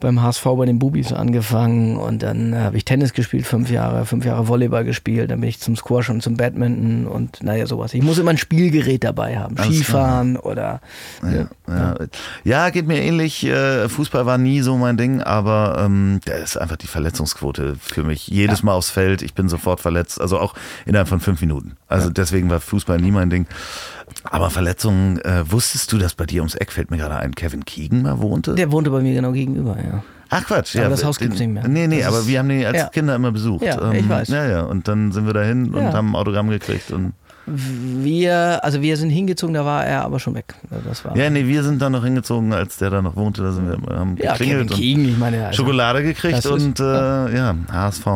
beim HSV bei den Bubis angefangen und dann habe ich Tennis gespielt, fünf Jahre, fünf Jahre Volleyball gespielt, dann bin ich zum Squash und zum Badminton und naja, sowas. Ich muss immer ein Spielgerät dabei haben. Skifahren oder Ja, ja. ja, geht mir ähnlich. Eigentlich, äh, Fußball war nie so mein Ding, aber ähm, da ist einfach die Verletzungsquote für mich. Jedes Mal aufs Feld, ich bin sofort verletzt, also auch innerhalb von fünf Minuten. Also deswegen war Fußball nie mein Ding. Aber Verletzungen, äh, wusstest du, dass bei dir ums Eck fällt mir gerade ein, Kevin Keegan mal wohnte? Der wohnte bei mir genau gegenüber, ja. Ach Quatsch, Aber ja. das Haus den- gibt's nicht mehr. Nee, nee, Das aber wir haben den als Ja. Kinder immer besucht. Ähm, Ja, ich weiß. Ja, ja. Und dann sind wir dahin und Ja. haben ein Autogramm gekriegt. Und Wir, also wir sind hingezogen, da war er aber schon weg. Also Das war, ja, nee, wir sind dann noch hingezogen, als der da noch wohnte. Da sind wir, haben ja Kevin geklingelt und Keegan, ich meine, also, Schokolade gekriegt und äh, ja, HSV.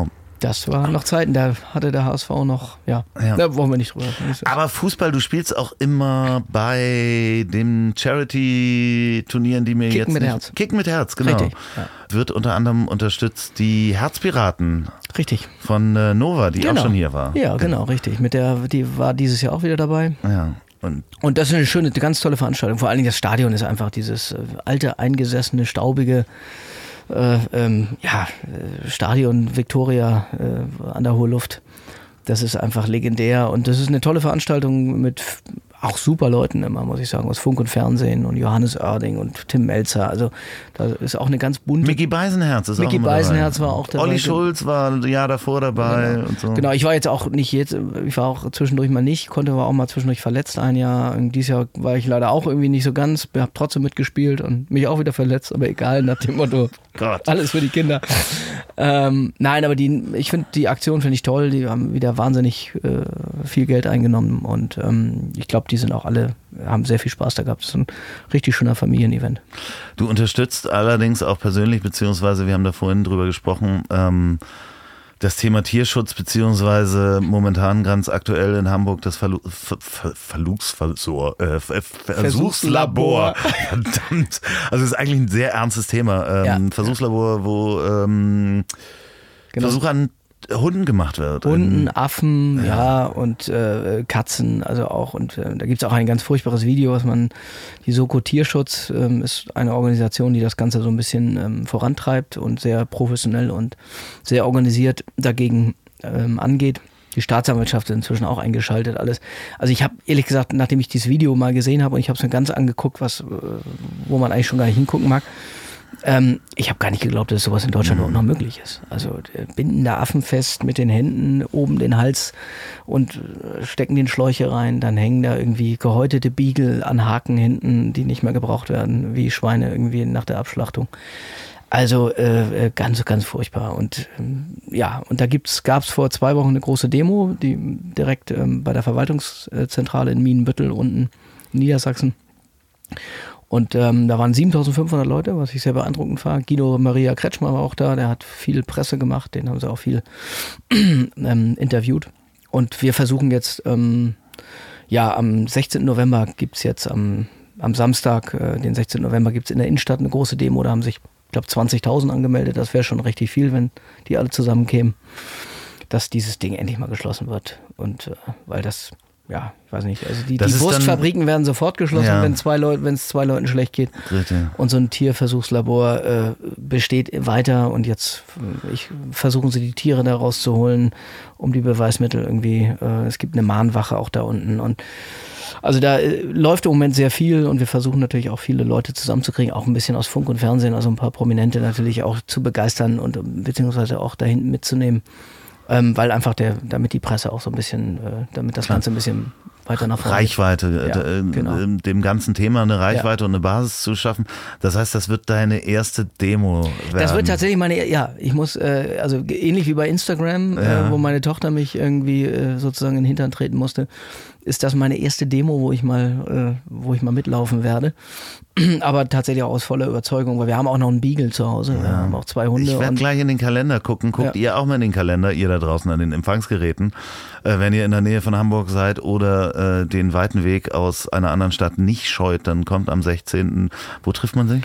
Das waren noch Zeiten, da hatte der HSV noch, ja, Ja. da wollen wir nicht drüber. Aber Fußball, du spielst auch immer bei den Charity-Turnieren, die mir Kicken jetzt mit nicht, Herz. Kicken mit Herz, genau. Richtig, ja. Wird unter anderem unterstützt die Herzpiraten Richtig. von äh, Nova, die auch Genau. schon hier war. Ja, genau, richtig. Mit der, die war dieses Jahr auch wieder dabei. Ja. Und Und das ist eine schöne, eine ganz tolle Veranstaltung. Vor allen Dingen das Stadion ist einfach dieses äh, alte, eingesessene, staubige äh, ähm, ja, äh, Stadion Victoria äh, an der Hohe Luft. Das ist einfach legendär und das ist eine tolle Veranstaltung mit auch super Leuten immer, muss ich sagen, aus Funk und Fernsehen und Johannes Oerding und Tim Melzer. Also da ist auch eine ganz bunte Mickey Beisenherz ist auch Mickey Beisenherz war auch dabei. Olli Schulz war ein Jahr davor dabei und so. Genau, ich war jetzt auch nicht jetzt, ich war auch zwischendurch mal nicht, konnte war auch mal zwischendurch verletzt ein Jahr. Und dieses Jahr war ich leider auch irgendwie nicht so ganz, habe trotzdem mitgespielt und mich auch wieder verletzt, aber egal, nach dem Motto, Gott. alles für die Kinder. ähm, nein, aber die, ich finde die Aktion finde ich toll, die haben wieder wahnsinnig äh, viel Geld eingenommen und ähm, ich glaube, die sind auch alle, haben sehr viel Spaß da gehabt. Das ist ein richtig schöner Familienevent. Du unterstützt allerdings auch persönlich, beziehungsweise wir haben da vorhin drüber gesprochen, ähm, das Thema Tierschutz, beziehungsweise momentan ganz aktuell in Hamburg das Verlu Ver Ver Verlugsversor, äh, Ver Versuchslabor. Verdammt. Also es ist eigentlich ein sehr ernstes Thema. Ähm, Ja. Versuchslabor, wo ähm, Genau. Versuch an Hunden gemacht wird. Hunden, Affen, ja, und äh, Katzen, also auch. Und äh, da gibt's auch ein ganz furchtbares Video, was man, die Soko Tierschutz ähm, ist eine Organisation, die das Ganze so ein bisschen ähm, vorantreibt und sehr professionell und sehr organisiert dagegen ähm, angeht. Die Staatsanwaltschaft ist inzwischen auch eingeschaltet, alles. Also ich habe ehrlich gesagt, nachdem ich dieses Video mal gesehen habe und ich habe es mir ganz angeguckt, was, äh, wo man eigentlich schon gar nicht hingucken mag, ähm, ich habe gar nicht geglaubt, dass sowas in Deutschland überhaupt noch möglich ist. Also äh, binden da Affen fest mit den Händen oben den Hals und äh, stecken den Schläuche rein, dann hängen da irgendwie gehäutete Beagle an Haken hinten, die nicht mehr gebraucht werden, wie Schweine irgendwie nach der Abschlachtung. Also äh, äh, ganz, ganz furchtbar. Und ähm, ja, und da gibt's, gab's vor zwei Wochen eine große Demo, die direkt ähm, bei der Verwaltungszentrale in Mienbüttel unten in Niedersachsen. Und ähm, da waren 7500 Leute, was ich sehr beeindruckend war. Guido Maria Kretschmer war auch da, der hat viel Presse gemacht, den haben sie auch viel ähm, interviewt. Und wir versuchen jetzt, ähm, ja, am 16. November gibt's jetzt am, am Samstag, äh, den 16. November, gibt's in der Innenstadt eine große Demo. Da haben sich, ich glaube, 20.000 angemeldet. Das wäre schon richtig viel, wenn die alle zusammenkämen, dass dieses Ding endlich mal geschlossen wird. Und äh, weil das, ja, ich weiß nicht, also die, die ist dann- Wurstfabriken werden sofort geschlossen, Ja. wenn zwei Leute, wenn es zwei Leuten schlecht geht. Richtig. Und so ein Tierversuchslabor äh, besteht weiter und jetzt äh, ich, versuchen sie die Tiere da rauszuholen, um die Beweismittel irgendwie. Äh, es gibt eine Mahnwache auch da unten und also da äh, läuft im Moment sehr viel und wir versuchen natürlich auch viele Leute zusammenzukriegen, auch ein bisschen aus Funk und Fernsehen, also ein paar Prominente natürlich auch zu begeistern und ähm, beziehungsweise auch da hinten mitzunehmen, ähm, weil einfach der, damit die Presse auch so ein bisschen, äh, damit das Ganze ein bisschen weiter nach vorne. Reichweite, Ja, äh, genau. äh, dem ganzen Thema eine Reichweite und eine Basis zu schaffen. Das heißt, das wird deine erste Demo werden. Das wird tatsächlich meine, ja, ich muss, äh, also ähnlich wie bei Instagram, Ja. äh, wo meine Tochter mich irgendwie äh, sozusagen in den Hintern treten musste, ist das meine erste Demo, wo ich mal, äh, wo ich mal mitlaufen werde. Aber tatsächlich auch aus voller Überzeugung, weil wir haben auch noch einen Beagle zu Hause, wir haben auch zwei Hunde. Ich werde gleich in den Kalender gucken. Guckt Ja. ihr auch mal in den Kalender, ihr da draußen an den Empfangsgeräten, äh, wenn ihr in der Nähe von Hamburg seid oder äh, den weiten Weg aus einer anderen Stadt nicht scheut, dann kommt am 16. Wo trifft man sich?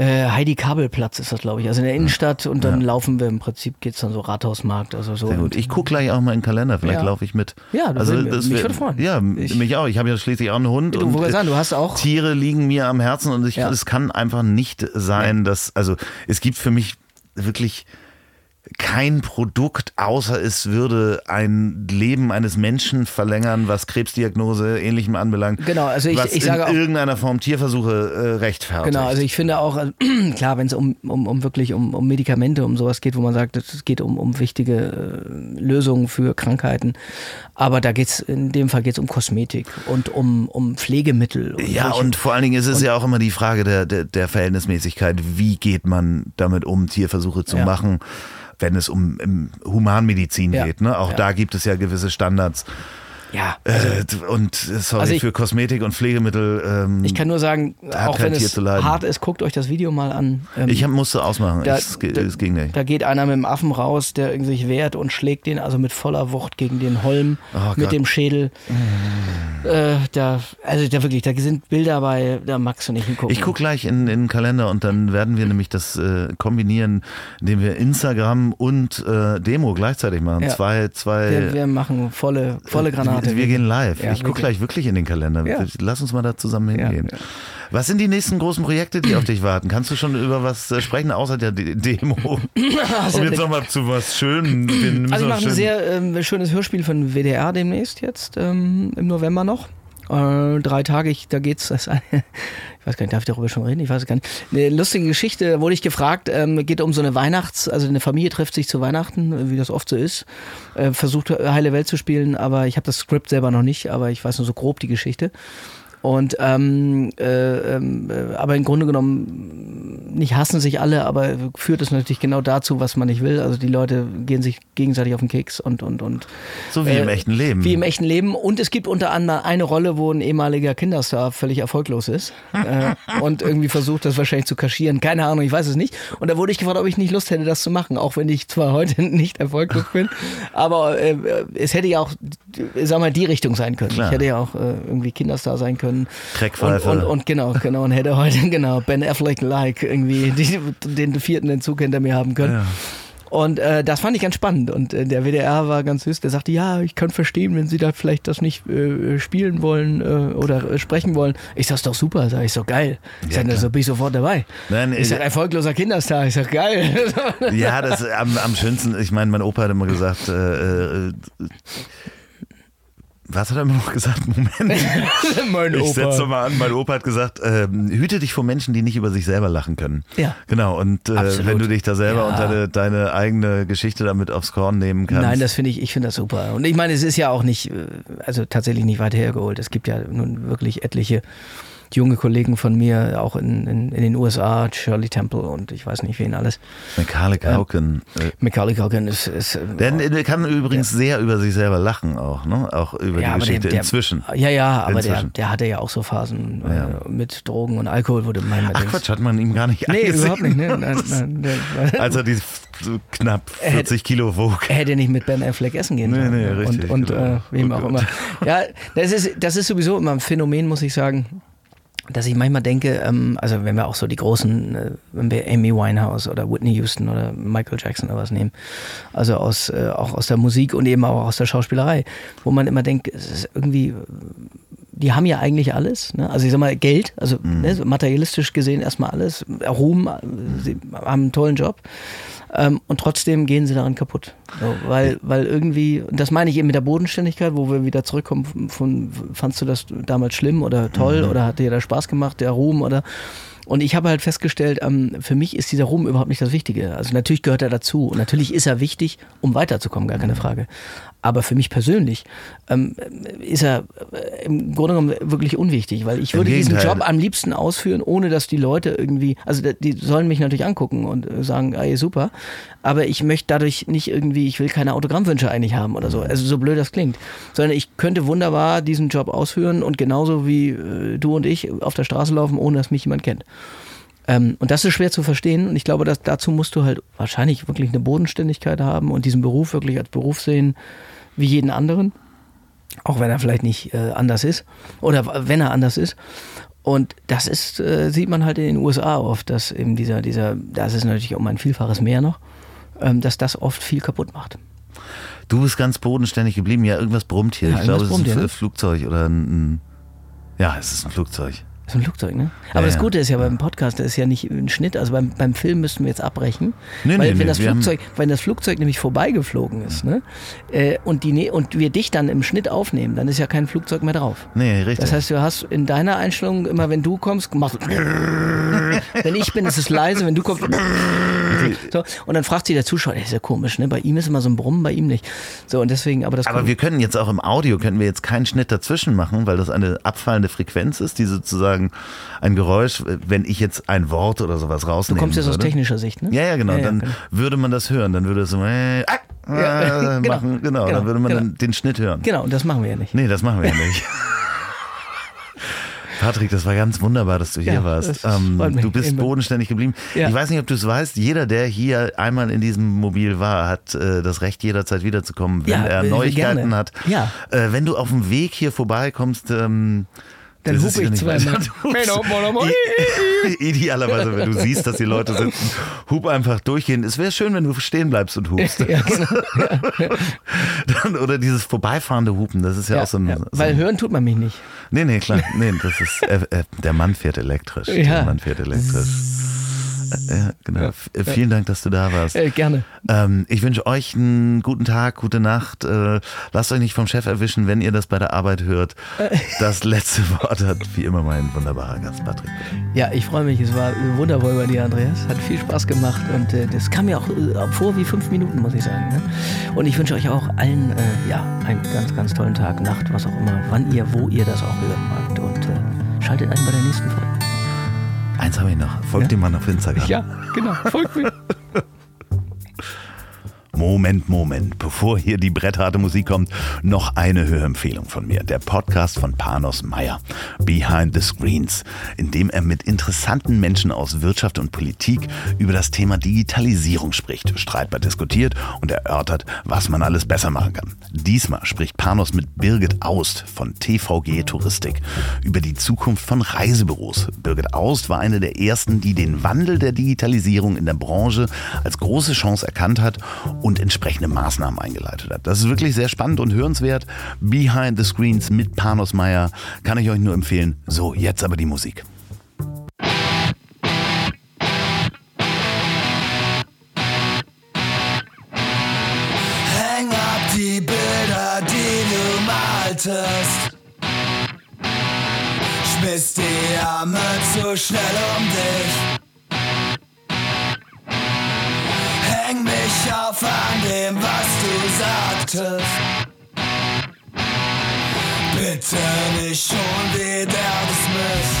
Äh, Heidi Kabelplatz ist das, glaube ich, also in der Innenstadt und dann laufen wir im Prinzip geht's dann so Rathausmarkt, also so. Sehr gut. Ich gucke gleich auch mal in den Kalender, vielleicht Ja. laufe ich mit. Ja, das würde- mich wär- würde freuen. Ja, Ich- mich auch. Ich habe ja schließlich auch einen Hund. Du und, äh, sagen, du hast auch- Tiere liegen mir am Herzen und ich, Ja. es kann einfach nicht sein, dass, also es gibt für mich wirklich kein Produkt, außer es würde ein Leben eines Menschen verlängern, was Krebsdiagnose ähnlichem anbelangt. Genau, also ich, was ich sage in auch, irgendeiner Form Tierversuche äh, rechtfertigt. Genau, also ich finde auch, also, klar, wenn es um, um, um wirklich um, um Medikamente, um sowas geht, wo man sagt, es geht um, um wichtige äh, Lösungen für Krankheiten, aber da geht's in dem Fall geht's um Kosmetik und um, um Pflegemittel. Und ja, solche- und vor allen Dingen ist es ja auch immer die Frage der, der, der Verhältnismäßigkeit. Wie geht man damit um, Tierversuche zu Ja. machen, wenn es um, um Humanmedizin Ja. geht? Ne? Auch Ja. da gibt es ja gewisse Standards. Ja, Äh, und äh, sorry, Also ich- für Kosmetik und Pflegemittel. Ähm, ich kann nur sagen, auch wenn es hart ist, guckt euch das Video mal an. Ähm, ich hab, musste ausmachen. da- es, es ging nicht. Da geht einer mit dem Affen raus, der sich wehrt und schlägt den also mit voller Wucht gegen den Holm Oh mit Gott. dem Schädel. Äh, da, also da wirklich, da sind Bilder bei, da magst du nicht hingucken. Ich gucke gleich in, in den Kalender und dann werden wir nämlich das äh, kombinieren, indem wir Instagram und äh, Demo gleichzeitig machen. Ja. Zwei, zwei. wir, wir machen volle, volle Granate. Wir, wir gehen live. Ja, ich gucke gleich wirklich in den Kalender. Ja. Lass uns mal da zusammen hingehen. ja. Was sind die nächsten großen Projekte, die auf dich warten? Kannst du schon über was äh, sprechen, außer der De Demo? um jetzt nochmal zu was Schönem. Wir Also ich noch mache ein sehr ähm, schönes Hörspiel von WDR demnächst jetzt, ähm, im November noch. Äh, drei Tage, ich, da geht's, das, ich weiß gar nicht, darf ich darüber schon reden? Ich weiß gar nicht. Eine lustige Geschichte, da wurde ich gefragt, ähm, geht um so eine Weihnachts-, also eine Familie trifft sich zu Weihnachten, wie das oft so ist, äh, versucht Heile Welt zu spielen, aber ich habe das Skript selber noch nicht, aber ich weiß nur so grob die Geschichte. Und ähm, äh, ähm, äh, aber im Grunde genommen nicht hassen sich alle, aber führt es natürlich genau dazu, was man nicht will. Also die Leute gehen sich gegenseitig auf den Keks und und und So wie im äh, echten Leben. wie im echten Leben. Und es gibt unter anderem eine Rolle, wo ein ehemaliger Kinderstar völlig erfolglos ist äh, und irgendwie versucht, das wahrscheinlich zu kaschieren. Keine Ahnung, ich weiß es nicht. Und da wurde ich gefragt, ob ich nicht Lust hätte, das zu machen, auch wenn ich zwar heute nicht erfolglos bin, aber äh, es hätte ja auch, äh, sag mal, die Richtung sein können. Klar. Ich hätte ja auch äh, irgendwie Kinderstar sein können. Und, Crackpfeife. und, und genau, genau, und hätte heute, genau, Ben Affleck-like irgendwie die, den vierten Entzug hinter mir haben können. Ja. Und äh, das fand ich ganz spannend. Und äh, der WDR war ganz süß. Der sagte, ja, ich kann verstehen, wenn Sie da vielleicht das nicht äh, spielen wollen äh, oder äh, sprechen wollen. Ich sag's doch super. Sag ich so geil. Ich Ja, sag, so bin ich sofort dabei. Nein, Ich sag, äh, erfolgloser Kinderstar. Ich sag, geil. ja, das ist am, am schönsten. Ich meine, mein Opa hat immer gesagt, äh, äh, was hat er immer noch gesagt? Moment. mein Ich setze mal an. Mein Opa hat gesagt, ähm, hüte dich vor Menschen, die nicht über sich selber lachen können. Ja. Genau. Und äh, wenn du dich da selber Ja. und deine, deine eigene Geschichte damit aufs Korn nehmen kannst. Nein, das finde ich, ich finde das super. Und ich meine, es ist ja auch nicht, äh, also tatsächlich nicht weit hergeholt. Es gibt ja nun wirklich etliche junge Kollegen von mir, auch in, in, in den USA, Shirley Temple und ich weiß nicht wen alles. Macaulay Culkin. äh, Macaulay Culkin ist, ist äh, Der, der kann übrigens sehr über sich selber lachen auch, ne? Auch über die aber Geschichte der, der, inzwischen. Ja, ja, aber der, Inzwischen. der hatte ja auch so Phasen äh, Ja. mit Drogen und Alkohol, du meinst. Ach Quatsch, hat man ihm gar nicht Nee, angesehen. überhaupt nicht. Ne? Nein, nein, der, Als er die so knapp Er hätte- 40 Kilo wog. er hätte nicht mit Ben Affleck essen gehen Nee, sollen. nee, ne? richtig, Und, und genau. äh, wem Oh auch Gott. immer. Ja, das ist, das ist sowieso immer ein Phänomen, muss ich sagen. Dass ich manchmal denke, ähm, also wenn wir auch so die großen, äh, wenn wir Amy Winehouse oder Whitney Houston oder Michael Jackson oder was nehmen, also aus, äh, auch aus der Musik und eben auch aus der Schauspielerei, wo man immer denkt, es ist irgendwie, die haben ja eigentlich alles. Ne? Also ich sag mal, Geld, also ne, so materialistisch gesehen erstmal alles, Ruhm, äh, sie haben einen tollen Job. Ähm, und trotzdem gehen sie daran kaputt. So, weil, weil irgendwie, das meine ich eben mit der Bodenständigkeit, wo wir wieder zurückkommen. Von, fandst du das damals schlimm oder toll oder hat dir da Spaß gemacht, der Ruhm oder und ich habe halt festgestellt, ähm, für mich ist dieser Ruhm überhaupt nicht das Wichtige. Also natürlich gehört er dazu und natürlich ist er wichtig, um weiterzukommen, gar keine Frage. Aber für mich persönlich ähm, ist er äh, im Grunde genommen wirklich unwichtig, weil ich würde diesen. Job am liebsten ausführen, ohne dass die Leute irgendwie, also die sollen mich natürlich angucken und äh, sagen, ey, super, aber ich möchte dadurch nicht irgendwie, ich will keine Autogrammwünsche eigentlich haben oder so, also so blöd das klingt, sondern ich könnte wunderbar diesen Job ausführen und genauso wie äh, du und ich auf der Straße laufen, ohne dass mich jemand kennt. Ähm, und das ist schwer zu verstehen und ich glaube, dass dazu musst du halt wahrscheinlich wirklich eine Bodenständigkeit haben und diesen Beruf wirklich als Beruf sehen wie jeden anderen, auch wenn er vielleicht nicht äh, anders ist oder wenn er anders ist. Und das ist, äh, sieht man halt in den USA oft, dass eben dieser, dieser, das ist natürlich um ein Vielfaches mehr noch, ähm, dass das oft viel kaputt macht. Du bist ganz bodenständig geblieben. Ja, irgendwas brummt hier. Ja, ich glaube, es ist ein hier, F- Flugzeug oder ein, ein. Ja, es ist ein Flugzeug. Ist ein Flugzeug, ne? Aber Ja, das ja. Gute ist ja beim Podcast, das ist ja nicht ein Schnitt. Also beim, beim Film müssten wir jetzt abbrechen. Nee, weil nee, wenn das Flugzeug, wenn das Flugzeug nämlich vorbeigeflogen ist, ne? Äh, und, die, ne- und wir dich dann im Schnitt aufnehmen, dann ist ja kein Flugzeug mehr drauf. Nee, richtig. Das heißt, du hast in deiner Einstellung immer, wenn du kommst, machst du wenn ich bin, ist es leise, wenn du kommst. So, und dann fragt sich der Zuschauer, das ist ja komisch, ne? Bei ihm ist immer so ein Brummen, bei ihm nicht. So, und deswegen, aber das Aber wir können jetzt auch im Audio, können wir jetzt keinen Schnitt dazwischen machen, weil das eine abfallende Frequenz ist, die sozusagen ein Geräusch, wenn ich jetzt ein Wort oder sowas du rausnehme. kommst jetzt aus würde. technischer Sicht, ne? Ja, ja, genau. Ja, ja, dann genau. würde man das hören. Dann würde es so äh, ah, Ja, äh, genau, machen. Genau, genau, dann würde man genau. den Schnitt hören. Genau, und das machen wir ja nicht. Nee, das machen wir ja nicht. Patrick, das war ganz wunderbar, dass du hier Ja, warst. Ähm, du bist Immer. bodenständig geblieben. Ja. Ich weiß nicht, ob du es weißt, jeder, der hier einmal in diesem Mobil war, hat äh, das Recht, jederzeit wiederzukommen, wenn Ja, er äh, Neuigkeiten gerne. hat. Äh, wenn du auf dem Weg hier vorbeikommst, ähm, Dann hupe ich zweimal. Idealerweise, wenn du siehst, dass die Leute sitzen, hub einfach durchgehen. Es wäre schön, wenn du stehen bleibst und hupst. Ja, genau. Dann, oder dieses vorbeifahrende Hupen, das ist ja, Ja, auch so ein. ja, so weil ein hören tut man mich nicht. nee, nee, klar. Nee, das ist, äh, äh, der Mann fährt elektrisch. Der. Mann fährt elektrisch. Äh, Ja, genau. F- äh, Vielen Dank, dass du da warst. Äh, gerne. Ähm, ich wünsche euch einen guten Tag, gute Nacht. Äh, lasst euch nicht vom Chef erwischen, wenn ihr das bei der Arbeit hört. Das letzte Wort hat wie immer mein wunderbarer Gast Patrick. Ja, ich freue mich. Es war wundervoll bei dir, Andreas. Hat viel Spaß gemacht und äh, das kam mir auch äh, vor wie fünf Minuten, muss ich sagen. Ne? Und ich wünsche euch auch allen äh, ja, einen ganz, ganz tollen Tag, Nacht, was auch immer, wann ihr, wo ihr das auch hören magt. Und äh, schaltet ein bei der nächsten Folge. Eins habe ich noch. Folgt Ja? dem Mann auf Instagram. Ja, genau. Folgt mir. Moment, Moment. Bevor hier die brettharte Musik kommt, noch eine Hörempfehlung von mir. Der Podcast von Panos Meyer, Behind the Screens, in dem er mit interessanten Menschen aus Wirtschaft und Politik über das Thema Digitalisierung spricht, streitbar diskutiert und erörtert, was man alles besser machen kann. Diesmal spricht Panos mit Birgit Aust von TVG Touristik über die Zukunft von Reisebüros. Birgit Aust war eine der ersten, die den Wandel der Digitalisierung in der Branche als große Chance erkannt hat und entsprechende Maßnahmen eingeleitet hat. Das ist wirklich sehr spannend und hörenswert. Behind the Screens mit Panos Meyer kann ich euch nur empfehlen. So, jetzt aber die Musik. Häng ab die Bilder, die du maltest. Schmiss die Arme zu schnell um dich. auf an dem, was du sagtest. Bitte nicht schon wieder dismissed.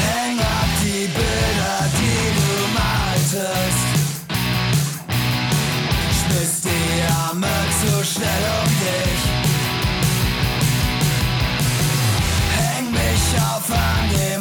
Häng ab die Bilder, die du maltest. Schmiss die Arme zu schnell um dich. Häng mich auf an dem